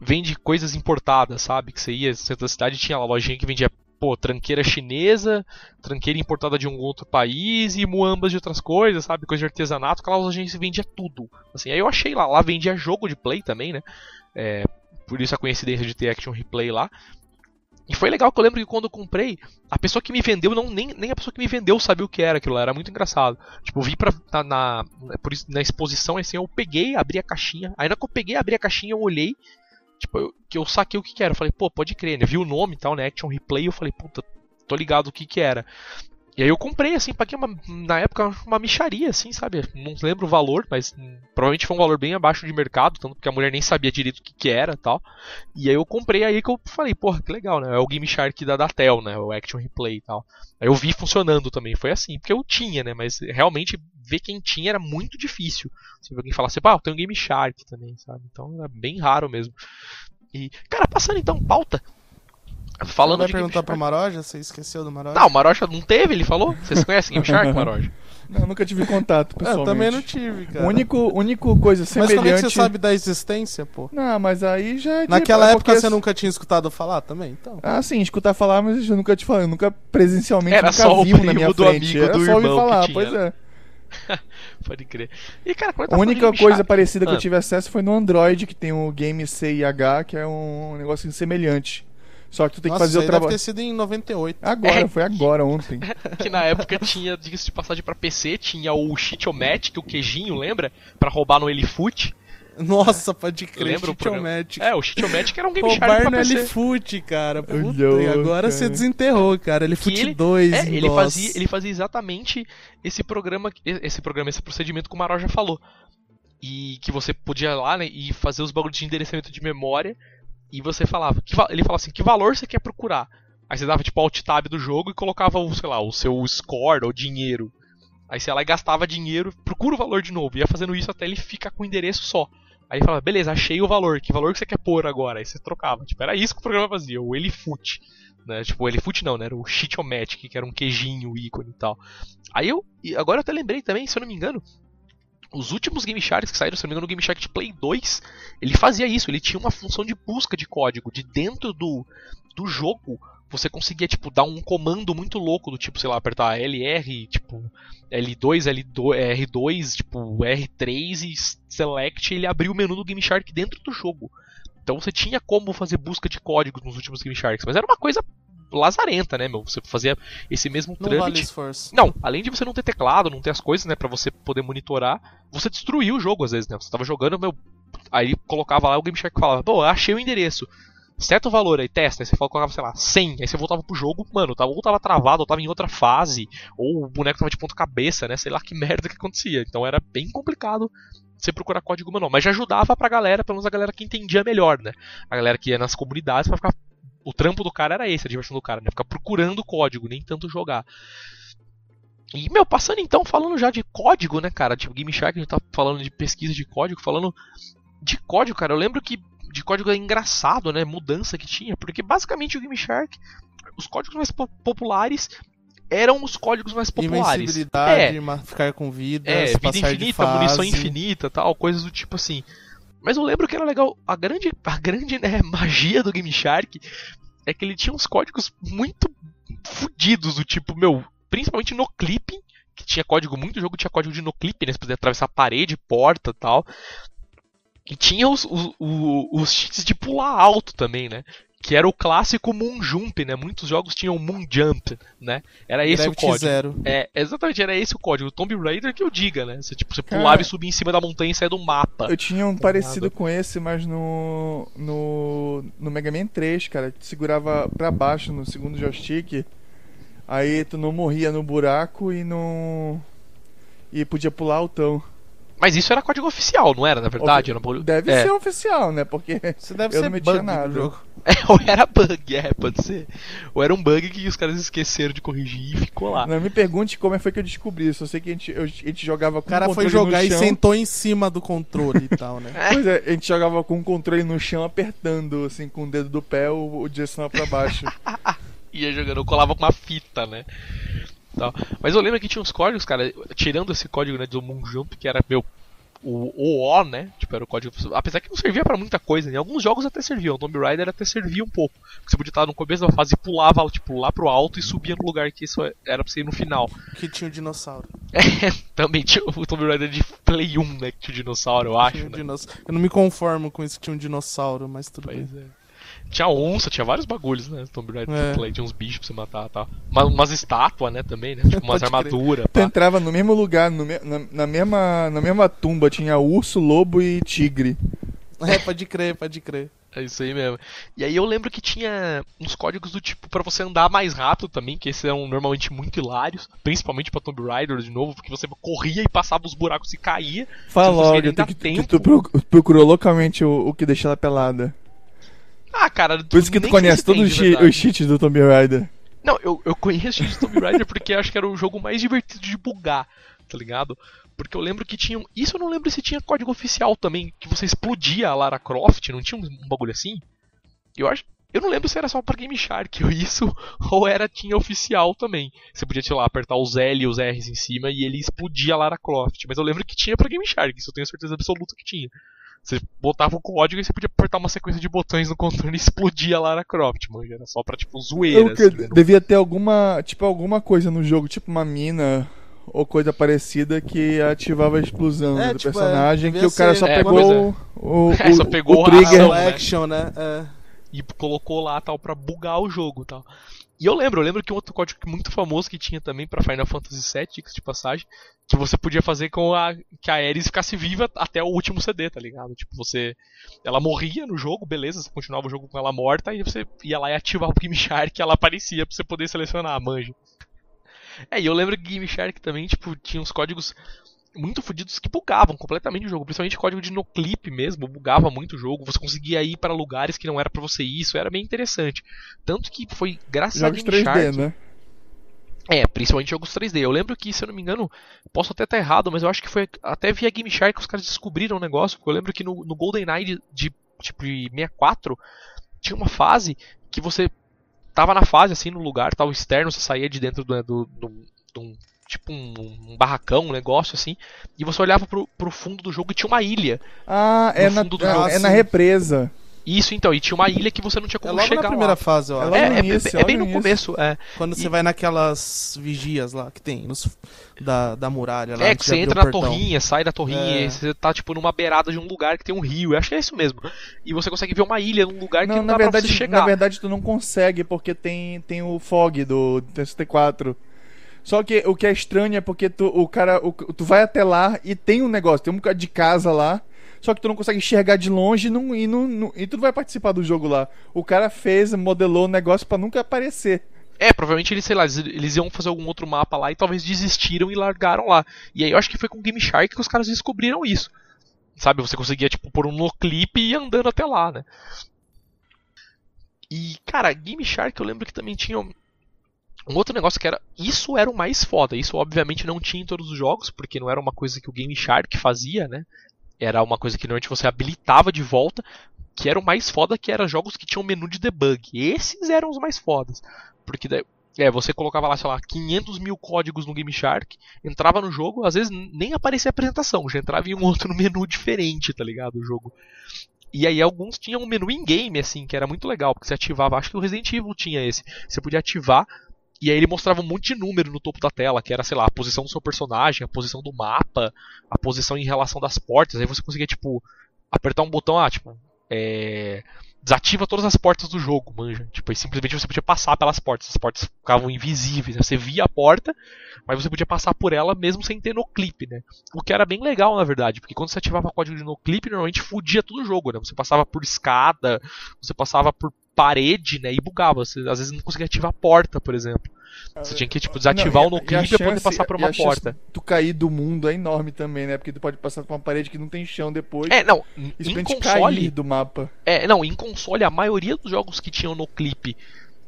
vende coisas importadas, sabe? Que você ia no centro da cidade tinha lá lojinha que vendia, pô, tranqueira chinesa, tranqueira importada de um outro país e muambas de outras coisas, sabe? Coisa de artesanato, aquelas lojinhas que vendia tudo. Assim, aí eu achei lá, lá vendia jogo de play também, né? É, por isso a coincidência de ter Action Replay lá. E foi legal que eu lembro que quando eu comprei, a pessoa que me vendeu, não, nem, nem a pessoa que me vendeu sabia o que era aquilo lá, era muito engraçado. Tipo, eu vi pra, na, na, por isso, na exposição, assim, eu peguei, abri a caixinha. Aí na que eu peguei, abri a caixinha, eu olhei, tipo, eu, que eu saquei o que que era. Eu falei, pô, pode crer, né? Vi o nome e tal, né? Action Replay, eu falei, puta, tô ligado o que que era. E aí eu comprei, assim, paguei uma, na época uma micharia, assim, sabe? Não lembro o valor, mas provavelmente foi um valor bem abaixo de mercado, tanto porque a mulher nem sabia direito o que, que era tal. E aí eu comprei aí que eu falei, porra, que legal, né? É o Game Shark da Datel, né? O Action Replay e tal. Aí eu vi funcionando também, foi assim, porque eu tinha, né? Mas realmente ver quem tinha era muito difícil. Se alguém falasse, pá, eu tenho um Game Shark também, sabe? Então era bem raro mesmo. E, cara, passando então pauta. Falando vai de perguntar pro. Maroja? Você esqueceu do Maroja? Não, o Maroja não teve, ele falou? Vocês conhecem Game Shark, <laughs> Maroja? Não, nunca tive contato, eu pessoalmente. também não tive, cara. O único, único coisa Mas semelhante... como é que você sabe da existência, pô? Não, mas aí já é de- Naquela é época porque- você nunca tinha escutado falar também? Então. Ah, sim, escutar falar, mas eu nunca te falei, eu nunca presencialmente Era nunca só o vi na primo minha do frente. amigo Era do só ouvir irmão que falar, tinha. pois é. Pode crer. E, cara, A única coisa parecida que Ah. eu tive acesso foi no Android, que tem o Game CIH, que é um negócio semelhante. Só que tu tem Nossa, que fazer o aí deve trabalho. ter sido em 98. Agora, É. foi agora, ontem. <laughs> que na época tinha, diga-se de passagem pra PC, tinha o Cheatomatic, o queijinho, lembra? Pra roubar no Elifoot. Nossa, pode crer. Lembra o programa? Cheatomatic. É, o Cheatomatic era um Game Shark Roubar pra no PC. L-Foot, cara. Puta, e agora cara. você desenterrou, cara. L-Foot ele- 2. É, ele nossa. fazia, ele fazia exatamente esse programa, esse programa, esse procedimento que o Maró já falou. E que você podia ir lá né, e fazer os bagulhos de endereçamento de memória. E você falava, que ele falava assim, que valor você quer procurar? Aí você dava tipo alt tab do jogo e colocava o, sei lá, o seu score ou dinheiro. Aí você ia lá e gastava dinheiro, procura o valor de novo. Ia fazendo isso até ele ficar com o endereço só. Aí falava, beleza, achei o valor, que valor que você quer pôr agora? Aí você trocava. Tipo, era isso que o programa fazia, o Elifoot. Né? Tipo, o não, né? Era o Cheatomatic, que era um queijinho, ícone e tal. Aí eu. agora eu até lembrei também, se eu não me engano. Os últimos Game Sharks que saíram, se não me engano, no Game Shark de Play 2, ele fazia isso, ele tinha uma função de busca de código, de dentro do, do jogo, você conseguia, tipo, dar um comando muito louco, do tipo, sei lá, apertar LR, tipo, L2, L2, R2, tipo, R3 e Select, ele abriu o menu do Game Shark dentro do jogo. Então você tinha como fazer busca de códigos nos últimos Game Sharks, mas era uma coisa lazarenta, né, meu? Você fazia esse mesmo Não vale trâmite. esforço. Não, além de você não ter teclado, não ter as coisas, né, pra você poder monitorar, você destruía o jogo às vezes, né? Você tava jogando, meu, aí colocava lá o Game Shark falava, pô, achei o endereço. Certo valor aí, testa, aí você colocava, sei lá, 100, aí você voltava pro jogo, mano, tava, ou tava travado, ou tava em outra fase, ou o boneco tava de ponta cabeça, né, sei lá que <laughs> merda que acontecia. Então era bem complicado você procurar código manual, mas já ajudava pra galera, pelo menos a galera que entendia melhor, né? A galera que ia nas comunidades pra ficar o trampo do cara era esse, a diversão do cara, né? Ficar procurando código, nem tanto jogar. E, meu, passando então, falando já de código, né, cara? Tipo, Game Shark, a gente tá falando de pesquisa de código, falando de código, cara. Eu lembro que de código engraçado, né? Mudança que tinha, porque basicamente o Game Shark, os códigos mais po- populares eram os códigos mais populares. Invencibilidade, É, ficar com vida, é, vida infinita, munição infinita, tal, coisas do tipo assim. Mas eu lembro que era legal, a grande, a grande né, <laughs> magia do Game Shark é que ele tinha uns códigos muito fodidos, do tipo, meu, principalmente no clipping, que tinha código, muito jogo tinha código de no clipping, né, você podia atravessar parede, porta tal. E tinha os, os, os, os cheats de pular alto também, né? que era o clássico Moon Jump, né? Muitos jogos tinham Moon Jump, né? Era esse Gravity o código. Zero. É, exatamente, era esse o código. O Tomb Raider que eu diga, né? Você, tipo, você Cara, pulava e subia em cima da montanha e saía do mapa. Eu tinha um parecido ligado? com esse, mas no, no. No Mega Man 3, cara. Tu segurava pra baixo no segundo joystick. Aí tu não morria no buraco e não. E podia pular altão. Mas isso era código oficial, não era, na verdade? Era um Deve é. ser oficial, né? Porque. Você deve Eu ser não metia nada. jogo. É, <laughs> ou era bug, é, pode ser. Ou era um bug que os caras esqueceram de corrigir e ficou lá. Não me pergunte como é foi que eu descobri isso. Eu sei que a gente, eu- a gente jogava com O cara foi controle jogar e sentou em cima do controle e tal, né? <laughs> Pois é, a gente jogava com o controle no chão, apertando, assim, com o dedo do pé, o, o direcional pra baixo. <laughs> Ia jogando, eu colava com uma fita, né? Tal. Mas eu lembro que tinha uns códigos, cara, tirando esse código né, do Moon Jump, que era, meu, o o O, né? Tipo, era o código. Apesar que não servia pra muita coisa, né? Alguns jogos até serviam, o Tomb Raider até servia um pouco. Porque você podia estar no começo da fase e pulava, tipo, lá pro alto e subia no lugar que isso era pra você ir no final. Que tinha um dinossauro. <laughs> É, também tinha o Tomb Raider de Play 1, né? Que tinha o dinossauro, eu acho, um né? dinossauro. Eu não me conformo com isso que tinha um dinossauro, mas tudo bem. Pois é. Tinha onça, tinha vários bagulhos, né? Tomb Raider É. Play, tinha uns bichos pra você matar e tal. Uma, umas estátuas, né, também, né? Tipo, umas <laughs> armaduras. Tu entrava no mesmo lugar, no me- na, na mesma, na mesma tumba, tinha urso, lobo e tigre. É, pode crer, pode crer. É isso aí mesmo. E aí eu lembro que tinha uns códigos do tipo pra você andar mais rápido também, que esses eram normalmente muito hilários, principalmente pra Tomb Raider de novo, porque você corria e passava os buracos e caía. Fala conseguia logo, tu, tu pro- procurou localmente o, o que deixa ela pelada. Ah, cara, Por isso que tu conhece sei se tem, todos os, de che- verdade. os cheats do Tomb Raider. Não, eu, eu conheço o Tomb Raider porque acho que era o jogo mais divertido de bugar, tá ligado? Porque eu lembro que tinha. Isso eu não lembro se tinha código oficial também, que você explodia a Lara Croft, não tinha um, um bagulho assim? Eu acho. Eu não lembro se era só pra Game Shark ou isso, <laughs> ou era tinha oficial também. Você podia, sei lá, apertar os L e os R's em cima e ele explodia a Lara Croft. Mas eu lembro que tinha pra Game Shark, isso eu tenho certeza absoluta que tinha. Você botava o código e você podia apertar uma sequência de botões no controle e explodia a Lara Croft, mano. Era só pra, tipo, zoeira. Eu que- assim, né? devia ter alguma, tipo, alguma coisa no jogo, tipo uma mina ou coisa parecida que ativava a explosão É, do tipo, é, personagem, devia que o cara ser- só É, pegou o, <laughs> o, É, só o- pegou o a trigger. ação, Ação né? action, né? É. e colocou lá tal pra bugar o jogo tal. E eu lembro, eu lembro que um outro código muito famoso que tinha também pra Final Fantasy VII, de passagem, que você podia fazer com a que a Ares ficasse viva até o último CD, tá ligado? Tipo, você ela morria no jogo, beleza, você continuava o jogo com ela morta e você ia lá e ativava o Game Shark ela aparecia pra você poder selecionar a manja. É, e eu lembro que Game Shark também, tipo, tinha uns códigos muito fodidos que bugavam completamente o jogo, principalmente código de noclip mesmo, bugava muito o jogo, você conseguia ir para lugares que não era pra você ir, isso era bem interessante. Tanto que foi graças Jogos a Game 3D, Shark, né? é, principalmente jogos 3D. Eu lembro que, se eu não me engano, posso até estar errado, mas eu acho que foi até via Game Shark que os caras descobriram o negócio. porque Eu lembro que no, no GoldenEye de, de tipo de 64 tinha uma fase que você tava na fase assim no lugar, tava externo, você saía de dentro do, do, do- de um tipo um, um barracão, um negócio assim, e você olhava pro, pro fundo do jogo e tinha uma ilha. Ah, é No na, fundo do é- jogo. é na Sim. represa. Isso então, e tinha uma ilha que você não tinha É como logo chegar na primeira lá. fase, eu É É, no é, início, é logo bem no começo, é. Quando você E- vai naquelas vigias lá que tem, nos, da, da muralha lá. É, que você entra na portão. torrinha, sai da torrinha, É. e você tá tipo numa beirada de um lugar que tem um rio. Eu acho que é isso mesmo. E você consegue ver uma ilha num lugar que Não, não na dá pra verdade, você chegar. na verdade tu não consegue porque tem, tem o fog do TST4. Só que o que é estranho é porque tu, o cara, o- tu vai até lá e tem um negócio, tem um bocado de casa lá, só que tu não consegue enxergar de longe e, não, e, não, não- e tu não vai participar do jogo lá. O cara fez, modelou o negócio pra nunca aparecer. É, provavelmente eles, sei lá, eles, iam fazer algum outro mapa lá e talvez desistiram e largaram lá. E aí eu acho que foi com o Game Shark que os caras descobriram isso. Sabe, você conseguia, tipo, pôr um noclip e ir andando até lá, né? E, cara, Game Shark eu lembro que também tinha um outro negócio que era. Isso era o mais foda. Isso obviamente não tinha em todos os jogos, porque não era uma coisa que o Game Shark fazia, né? Era uma coisa que normalmente você habilitava de volta. Que era o mais foda, que era jogos que tinham menu de debug. Esses eram os mais fodas. Porque daí, é, você colocava lá, sei lá, 500 mil códigos no Game Shark, entrava no jogo, às vezes nem aparecia a apresentação, já entrava em um <laughs> outro menu diferente, tá ligado? O jogo. E aí alguns tinham um menu in-game, assim, que era muito legal, porque você ativava, acho que o Resident Evil tinha esse. Você podia ativar, e aí ele mostrava um monte de número no topo da tela, que era, sei lá, a posição do seu personagem, a posição do mapa, a posição em relação das portas. Aí você conseguia, tipo, apertar um botão, ah, tipo, é, desativa todas as portas do jogo, manja. Tipo, aí simplesmente você podia passar pelas portas. As portas ficavam invisíveis. Né? Você via a porta, mas você podia passar por ela mesmo sem ter no clipe, né? O que era bem legal, na verdade, porque quando você ativava o código de no clipe, normalmente fudia todo o jogo, né? Você passava por escada, você passava por parede, né? E bugava. Você às vezes não conseguia ativar a porta, por exemplo. Você tinha que tipo, desativar Não, o a- no a clipe pra poder passar por uma porta. Tu cair do mundo é enorme também, né? Porque tu pode passar por uma parede que não tem chão depois. É, não, em console, do mapa. É, não, em console a maioria dos jogos que tinham no clipe,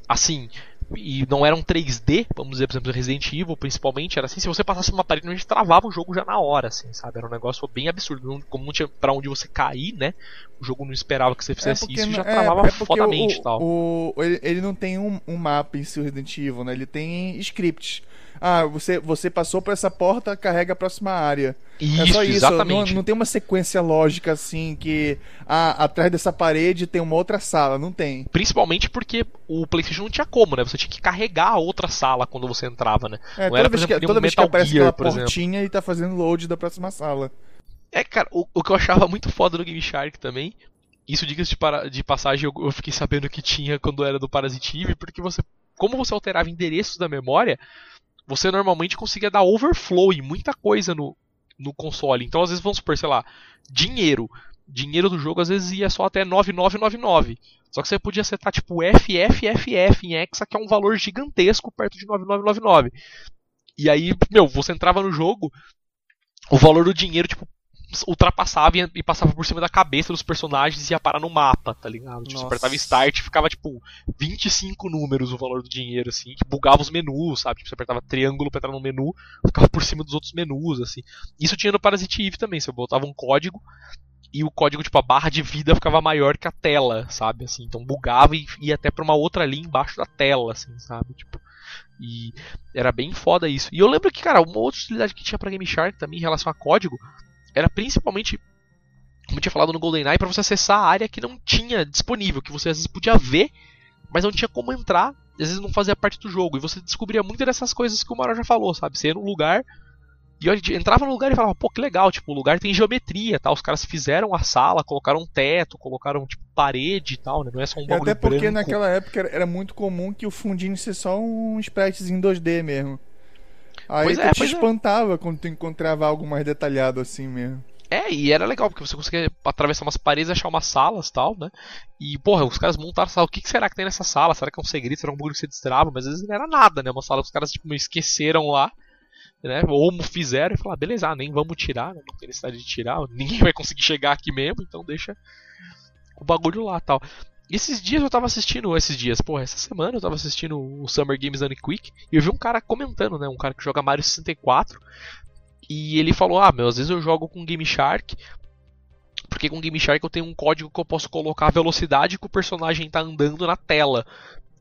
assim, e não eram 3D, vamos dizer, por exemplo, Resident Evil principalmente, era assim, se você passasse uma parede, a gente travava o jogo já na hora, assim, sabe? Era um negócio bem absurdo. Não- Como não tinha pra onde você cair, né? O jogo não esperava que você fizesse isso e já é- travava é porque fodamente o, e tal. o- ele, ele não tem um, um mapa em si, o Resident Evil, né? Ele tem scripts. Ah, você, você passou por essa porta, carrega a próxima área. Isso, é só isso. exatamente. Não, não tem uma sequência lógica assim que ah, atrás dessa parede tem uma outra sala. Não tem. Principalmente porque o PlayStation não tinha como, né? Você tinha que carregar a outra sala quando você entrava, né? É, Não toda era, vez, exemplo, que, nem um toda vez que Metal aparece Gear, aquela por exemplo. portinha, ele tá fazendo load da próxima sala. É, cara, o, o que eu achava muito foda do Game Shark também, isso diga-se de, para- de passagem, eu, eu fiquei sabendo que tinha quando era do Parasitive, porque você, como você alterava endereços da memória, você normalmente conseguia dar overflow em muita coisa no, no console. Então, às vezes, vamos supor, sei lá, dinheiro. Dinheiro do jogo às vezes ia só até 9999. Só que você podia setar tipo FFFF em hexa, que é um valor gigantesco perto de 9999. E aí, meu, você entrava no jogo, o valor do dinheiro, tipo, ultrapassava e, e passava por cima da cabeça dos personagens e ia parar no mapa, tá ligado? Tipo, você apertava start e ficava, tipo, 25 números o valor do dinheiro, assim, que bugava os menus, sabe? Tipo, você apertava triângulo pra entrar no menu, ficava por cima dos outros menus, assim. Isso tinha no Parasite Eve também, você botava um código e o código, tipo, a barra de vida ficava maior que a tela, sabe? Assim, então bugava e ia até pra uma outra linha embaixo da tela, assim, sabe? Tipo, e era bem foda isso. E eu lembro que, cara, uma outra utilidade que tinha pra Game Shark também em relação a código era principalmente, como eu tinha falado no GoldenEye, pra você acessar a área que não tinha disponível, que você às vezes podia ver, mas não tinha como entrar, às vezes não fazia parte do jogo. E você descobria muito dessas coisas que o Maró já falou, sabe? Você ia num lugar e eu entrava no lugar e falava, pô, que legal, tipo, o lugar tem geometria, tá? Os caras fizeram a sala, colocaram um teto, colocaram, tipo, parede e tal, né? Não é só um E bagulho até porque branco. naquela época era- muito comum que o fundinho ser só um em 2D mesmo. Aí Pois tu é, te é. espantava quando tu encontrava algo mais detalhado assim mesmo. É, e era legal, porque você conseguia atravessar umas paredes e achar umas salas e tal, né? E, porra, os caras montaram a sala. O que, será que tem nessa sala? Será que é um segredo? Será um bagulho que você destrava? Mas às vezes não era nada, né? Uma sala que os caras, tipo, esqueceram lá, né? Ou fizeram e falaram, ah, beleza, ah, nem vamos tirar, né? Não tem necessidade de tirar, ninguém <laughs> vai conseguir chegar aqui mesmo, então deixa o bagulho lá tal. Esses dias eu tava assistindo, esses dias, porra, essa semana eu tava assistindo o Summer Games Done Quick e eu vi um cara comentando, né? Um cara que joga Mario 64 e ele falou: Ah, meu, às vezes eu jogo com Game Shark. Porque com Game Shark eu tenho um código que eu posso colocar a velocidade que o personagem tá andando na tela.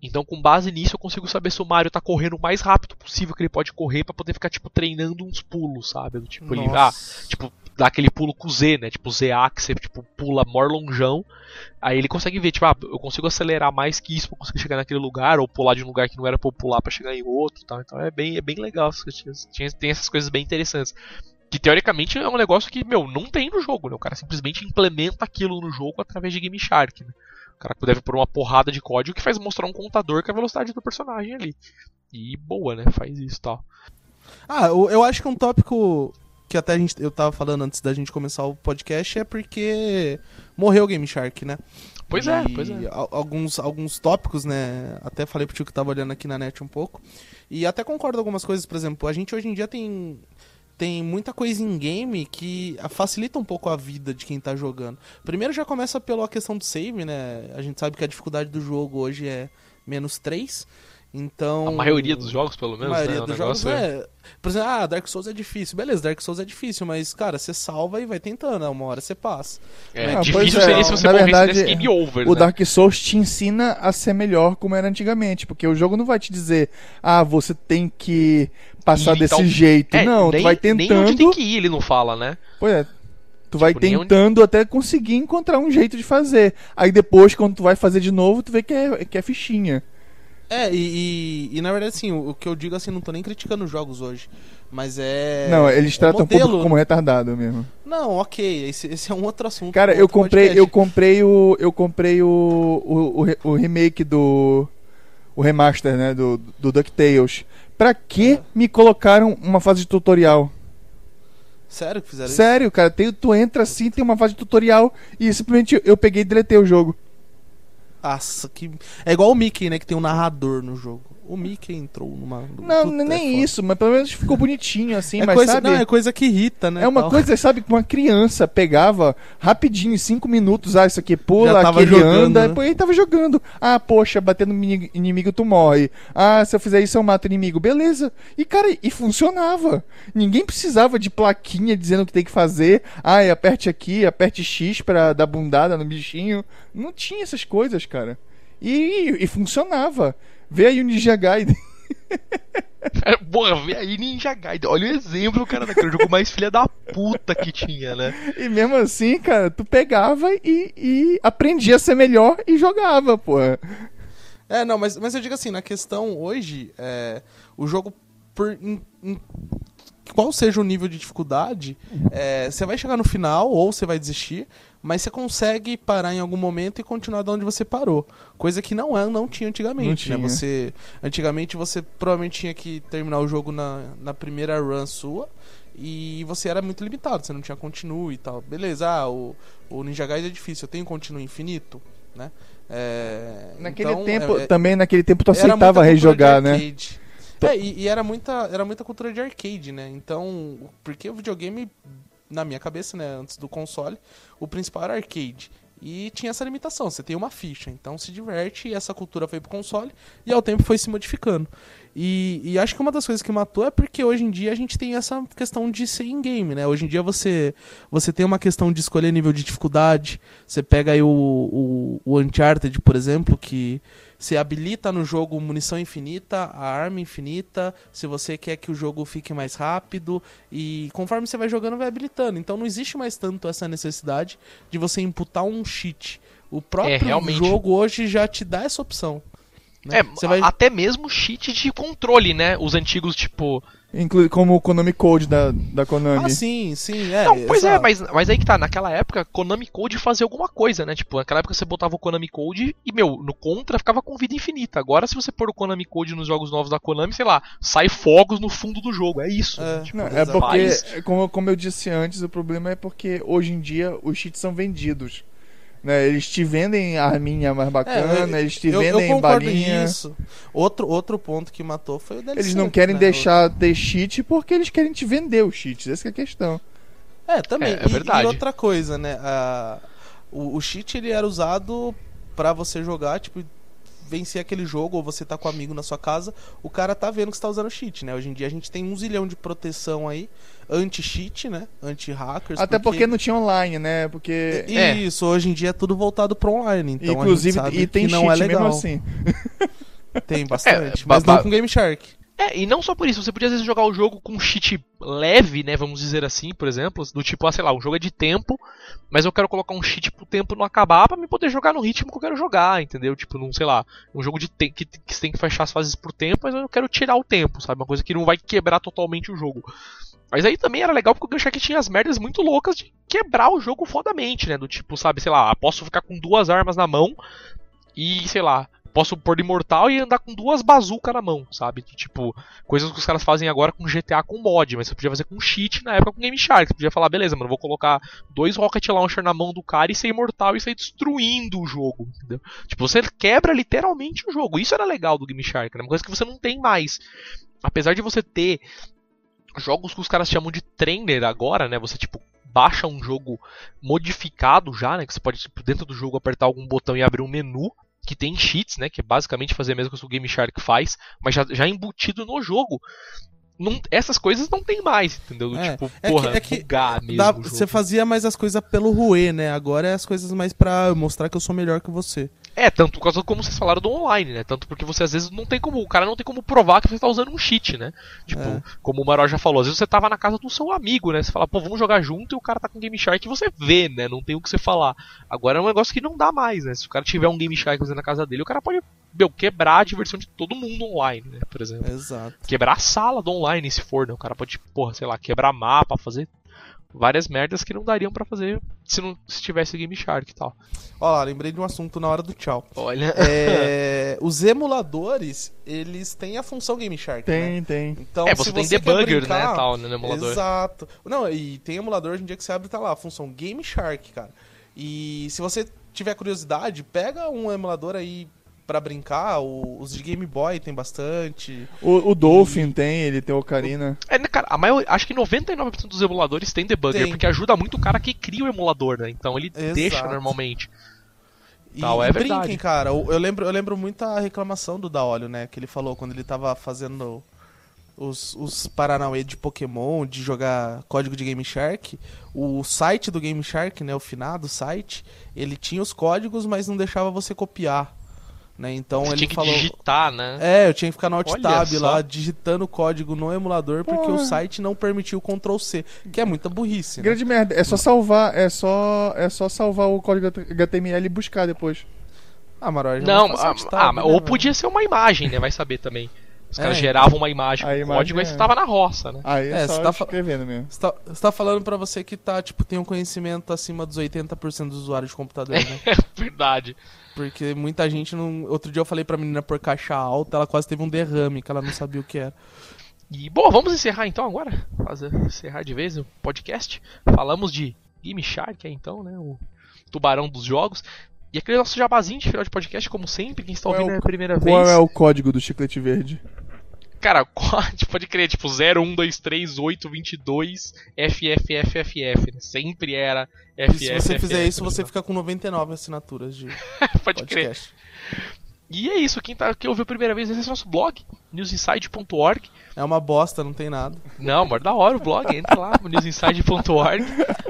Então, com base nisso, eu consigo saber se o Mario tá correndo o mais rápido possível que ele pode correr pra poder ficar, tipo, treinando uns pulos, sabe? Tipo, ele, ah, tipo, dá aquele pulo com Z, né? Tipo, ZA, que você, tipo, pula maior longeão. Aí ele consegue ver, tipo, ah, eu consigo acelerar mais que isso pra conseguir chegar naquele lugar, ou pular de um lugar que não era pra eu pular pra chegar em outro tal. Então é bem, é bem legal. Tem essas coisas bem interessantes. Que teoricamente é um negócio que, meu, não tem no jogo, né? O cara simplesmente implementa aquilo no jogo através de Game Shark, né? O cara deve pôr uma porrada de código que faz mostrar um contador com a velocidade do personagem ali. E boa, né? Faz isso tal. Ah, eu acho que um tópico que até a gente, eu tava falando antes da gente começar o podcast é porque morreu o Game Shark, né? Pois é, E pois é. al- Alguns, alguns tópicos, né? Até falei pro tio que tava olhando aqui na net um pouco. E até concordo com algumas coisas, por exemplo, a gente hoje em dia tem. Tem muita coisa em game que facilita um pouco a vida de quem tá jogando. Primeiro já começa pela questão do save, né? A gente sabe que a dificuldade do jogo hoje é menos 3. Então. A maioria dos jogos, pelo A menos, maioria né? Dos jogos negócio é. Por exemplo, ah, Dark Souls é difícil. Beleza, Dark Souls é difícil, mas, cara, você salva e vai tentando, né? uma hora você passa. É, Ah, pois difícil é, seria se você na verdade, game over, O né? Dark Souls te ensina a ser melhor como era antigamente, porque o jogo não vai te dizer, ah, você tem que passar Ir, desse então- jeito. É, não, nem, tu vai Nem onde tentando. tem que ir, ele não fala, né? Pois é. Tu vai Tipo, onde- tentando até conseguir encontrar um jeito de fazer. Aí depois, quando tu vai fazer de novo, tu vê que é, que é fichinha. É, e, e, e, na verdade, assim, o, o, que eu digo assim, não tô nem criticando os jogos hoje. Mas é. Não, eles é tratam o público como retardado mesmo. Não, ok, esse, esse é um outro assunto. Cara, eu comprei, podcast. eu comprei o. Eu comprei o, o, o, o, remake do. O remaster, né? Do, do DuckTales. Pra que é. me colocaram uma fase de tutorial? Sério que fizeram Sério, isso? cara. Tem, tu entra assim, tem uma fase de tutorial e simplesmente eu peguei e deletei o jogo. Nossa, que. É igual o Mickey, né? Que tem um narrador no jogo. O Mickey entrou numa. Não, Puta, nem é isso, mas pelo menos ficou bonitinho assim, é mas coisa, sabe? Não, é coisa que irrita, né? É uma tal. coisa, sabe, que uma criança pegava rapidinho, em cinco minutos, ah, isso aqui pula, aquele jogando, anda, né? depois ele tava jogando. Ah, poxa, batendo no inimigo tu morre. Ah, se eu fizer isso eu mato inimigo. Beleza. E, cara, e funcionava. Ninguém precisava de plaquinha dizendo o que tem que fazer. Ah, aperte aqui, aperte X pra dar bundada no bichinho. Não tinha essas coisas, cara. E, e funcionava. Vê aí o Ninja Gaiden. <laughs> Porra, vê aí Ninja Gaiden. Olha o exemplo, cara, daquele jogo mais filha da puta que tinha, né? E mesmo assim, cara, tu pegava e, e aprendia a ser melhor e jogava, porra. É, não, mas, mas eu digo assim, na questão hoje, é, o jogo, por, in, in, qual seja o nível de dificuldade, é, você vai chegar no final ou você vai desistir, mas você consegue parar em algum momento e continuar de onde você parou. Coisa que não é, não tinha antigamente, não né? Você antigamente você provavelmente tinha que terminar o jogo na, na primeira run sua e você era muito limitado, você não tinha continue e tal. Beleza, ah, o, o Ninja Gaiden é difícil, eu tenho continue infinito, né? É, naquele então, tempo, é, também naquele tempo tu aceitava rejogar, né? É, e, e, era muita era muita cultura de arcade, né? Então, porque o videogame na minha cabeça, né, antes do console, o principal era arcade. E tinha essa limitação, você tem uma ficha, então se diverte e essa cultura foi pro console e ao tempo foi se modificando. E, e, acho que uma das coisas que matou é porque hoje em dia a gente tem essa questão de ser in-game, né? Hoje em dia você, você tem uma questão de escolher nível de dificuldade, você pega aí o, o, o Uncharted, por exemplo, que você habilita no jogo munição infinita, a arma infinita, se você quer que o jogo fique mais rápido e conforme você vai jogando vai habilitando. Então não existe mais tanto essa necessidade de você imputar um cheat. O próprio é, jogo hoje já te dá essa opção. Né? É, vai... até mesmo cheat de controle, né? Os antigos, tipo, Inclui como o Konami Code da, da Konami. Ah, sim, sim. É, não, pois é, exato. é, mas, mas aí que tá, naquela época, Konami Code fazia alguma coisa, né? Tipo, naquela época você botava o Konami Code e, meu, no Contra ficava com vida infinita. Agora, se você pôr o Konami Code nos jogos novos da Konami, sei lá, sai fogos no fundo do jogo. É isso. É, né? tipo, não, é porque, como, como eu disse antes, o problema é porque hoje em dia os cheats são vendidos. Né, eles te vendem arminha mais bacana, é, eles te eu, vendem eu balinha. Isso. Outro, outro ponto que matou foi o DLC. Eles não querem né? deixar ter cheat porque eles querem te vender os cheats, essa é a questão. É, também. É, é verdade. E, e, outra coisa, né? A, o, o cheat ele era usado para você jogar, tipo, vencer aquele jogo, ou você tá com um amigo na sua casa, o cara tá vendo que você tá usando cheat, né? Hoje em dia a gente tem um zilhão de proteção aí, anti-cheat, né? Anti-hackers. Até porque... porque... não tinha online, né? Porque. É. Isso, hoje em dia é tudo voltado pro online. Então Inclusive, e tem que não é legal. mesmo assim. Tem <laughs> bastante. É, mas não com Game Shark. É, e não só por isso, você podia às vezes jogar o jogo com cheat leve, né, vamos dizer assim, por exemplo, do tipo, ah, sei lá, um jogo é de tempo, mas eu quero colocar um cheat pro tempo não acabar para me poder jogar no ritmo que eu quero jogar, entendeu? Tipo, num, sei lá, um jogo de que, que você tem que fechar as fases por tempo, mas eu quero tirar o tempo, sabe? Uma coisa que não vai quebrar totalmente o jogo. Mas aí também era legal porque o Gunshaq tinha as merdas muito loucas de quebrar o jogo fodamente, né? Do tipo, sabe, sei lá, posso ficar com duas armas na mão e, sei lá, posso pôr imortal e andar com duas bazucas na mão, sabe? Tipo, coisas que os caras fazem agora com GTA com mod, mas você podia fazer com cheat na época com Game Shark. Você podia falar, beleza, mano, vou colocar dois Rocket Launcher na mão do cara e ser imortal e sair destruindo o jogo, entendeu? Tipo, você quebra literalmente o jogo. Isso era legal do Game Shark, né? Uma coisa que você não tem mais. Apesar de você ter jogos que os caras chamam de trainer agora, né? Você, tipo, baixa um jogo modificado já, né? Que você pode, tipo, dentro do jogo, apertar algum botão e abrir um menu que tem cheats, né? Que é basicamente fazer a mesma coisa que o Game Shark faz, mas já, já embutido no jogo. Não, essas coisas não tem mais, entendeu? É, tipo, é porra, que, é que mesmo. Dá, você fazia mais as coisas pelo ruê, né? Agora é as coisas mais pra mostrar que eu sou melhor que você. É, tanto por causa como vocês falaram do online, né? Tanto porque você às vezes não tem como. O cara não tem como provar que você tá usando um cheat, né? Tipo, É. como o Maró já falou, às vezes você tava na casa do seu amigo, né? Você fala, pô, vamos jogar junto e o cara tá com Game Shark e você vê, né? Não tem o que você falar. Agora é um negócio que não dá mais, né? Se o cara tiver um Game Shark na casa dele, o cara pode, meu, quebrar a diversão de todo mundo online, né? Por exemplo. Exato. Quebrar a sala do online, se for, né? O cara pode, porra, sei lá, quebrar mapa, fazer várias merdas que não dariam pra fazer se não se tivesse Game Shark e tal. Ó lá, lembrei de um assunto na hora do tchau. Olha. É, <laughs> os emuladores, eles têm a função Game Shark, né? Tem, tem. Então, É, se você tem quer debugger, brincar- né, tal, no emulador. Exato. Não, e tem emulador hoje em dia que você abre e tá lá, a função Game Shark, cara. E se você tiver curiosidade, pega um emulador aí pra brincar, o- os de Game Boy tem bastante. O, o Dolphin tem, ele tem o Ocarina. É, né, cara, a maior, acho que 99% dos emuladores tem debugger, Tem. porque ajuda muito o cara que cria o emulador, né? Então ele Exato. deixa normalmente. E, Tal, é e verdade. brinquem, cara. Eu eu lembro, eu lembro muito a reclamação do Daolio, né? Que ele falou quando ele tava fazendo os, os Paranauê de Pokémon, de jogar código de Game Shark. O site do Game Shark, né? O finado site, ele tinha os códigos, mas não deixava você copiar. Né? Então Você ele tinha que falou. digitar, né? É, eu tinha que ficar no Alt Tab lá, digitando o código no emulador, porque Porra. o site não permitiu o Ctrl C, que é muita burrice, né? Grande merda. É só salvar, é só, é só salvar o código HTML e buscar depois. Ah, já Não, ah, ah, mas- né, ou podia ser uma imagem, né? Vai saber também. Os caras É. geravam uma imagem A com imagem código e você é- tava na roça, né? Aí é, É, só você tá escrevendo mesmo. Você tá, você tá falando pra você que tá, tipo, tem um conhecimento acima dos 80% dos usuários de computador, né? <laughs> Verdade. Porque muita gente não. Outro dia eu falei pra menina por caixa alta, ela quase teve um derrame, que ela não sabia o que era. E, bom, vamos encerrar então agora. Fazer, encerrar de vez o podcast. Falamos de Game Shark, é, então, né? O tubarão dos jogos. E aquele nosso jabazinho de final de podcast, como sempre, quem está Qual é ouvindo o- é a primeira Qual vez. é o código do chiclete verde? Cara, <laughs> pode crer, tipo 0, 1, 2, 3, 8, 22, FFFFF. né? Sempre era E FF. se você fizer isso, você fica com 99 assinaturas de <laughs> Pode crer. podcast. E é isso, quem, tá, quem ouviu a primeira vez, esse é o nosso blog, newsinside.org. É uma bosta, não tem nada. Não, mas da hora o blog, entra lá, <laughs> newsinside.org.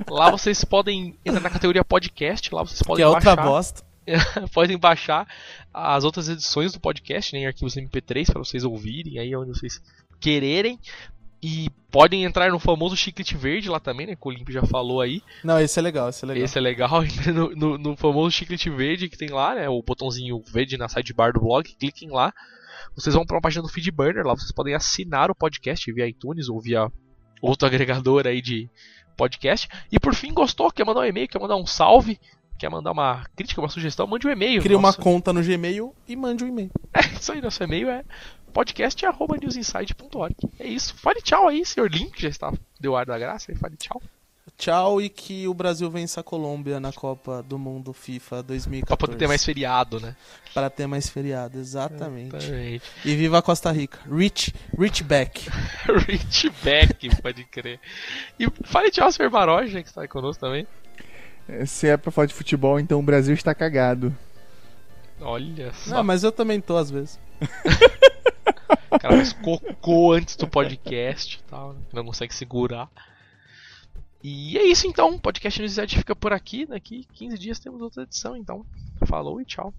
Lá vocês podem entrar na categoria podcast, lá vocês Que podem é outra baixar, bosta. <laughs> podem baixar as outras edições do podcast, né, em arquivos MP3 para vocês ouvirem aí onde vocês quererem. E podem entrar no famoso chiclete verde lá também, né, que o Limp já falou aí. Não, esse é legal, esse é legal. Esse é legal, <laughs> no, no- no famoso chiclete verde que tem lá, né? O botãozinho verde na sidebar do blog, cliquem lá. Vocês vão para uma página do Feedburner, lá vocês podem assinar o podcast via iTunes ou via outro agregador aí de podcast. E por fim, gostou? Quer mandar um e-mail? Quer mandar um salve? Quer mandar uma crítica, uma sugestão? Mande um e-mail. Cria uma conta no Gmail e mande um e-mail. É isso aí, nosso e-mail é podcast.newsinside.org. É isso. Fale tchau aí, senhor Link, já está deu ar da graça. Fale tchau. Tchau e que o Brasil vença a Colômbia na Copa do Mundo FIFA 2014. Pra poder ter mais feriado, né? Para ter mais feriado, exatamente. Exatamente. E viva a Costa Rica. Rich, rich back. <laughs> Rich Beck, pode crer. E fale tchau, senhor Baroja, que está aí conosco também. Se é pra falar de futebol, então o Brasil está cagado. Olha só. Não, mas eu também tô às vezes. O <laughs> cara faz cocô antes do podcast e tal, né? não consegue segurar. E é isso então, o podcast Newside fica por aqui. Daqui 15 dias temos outra edição, então falou e tchau.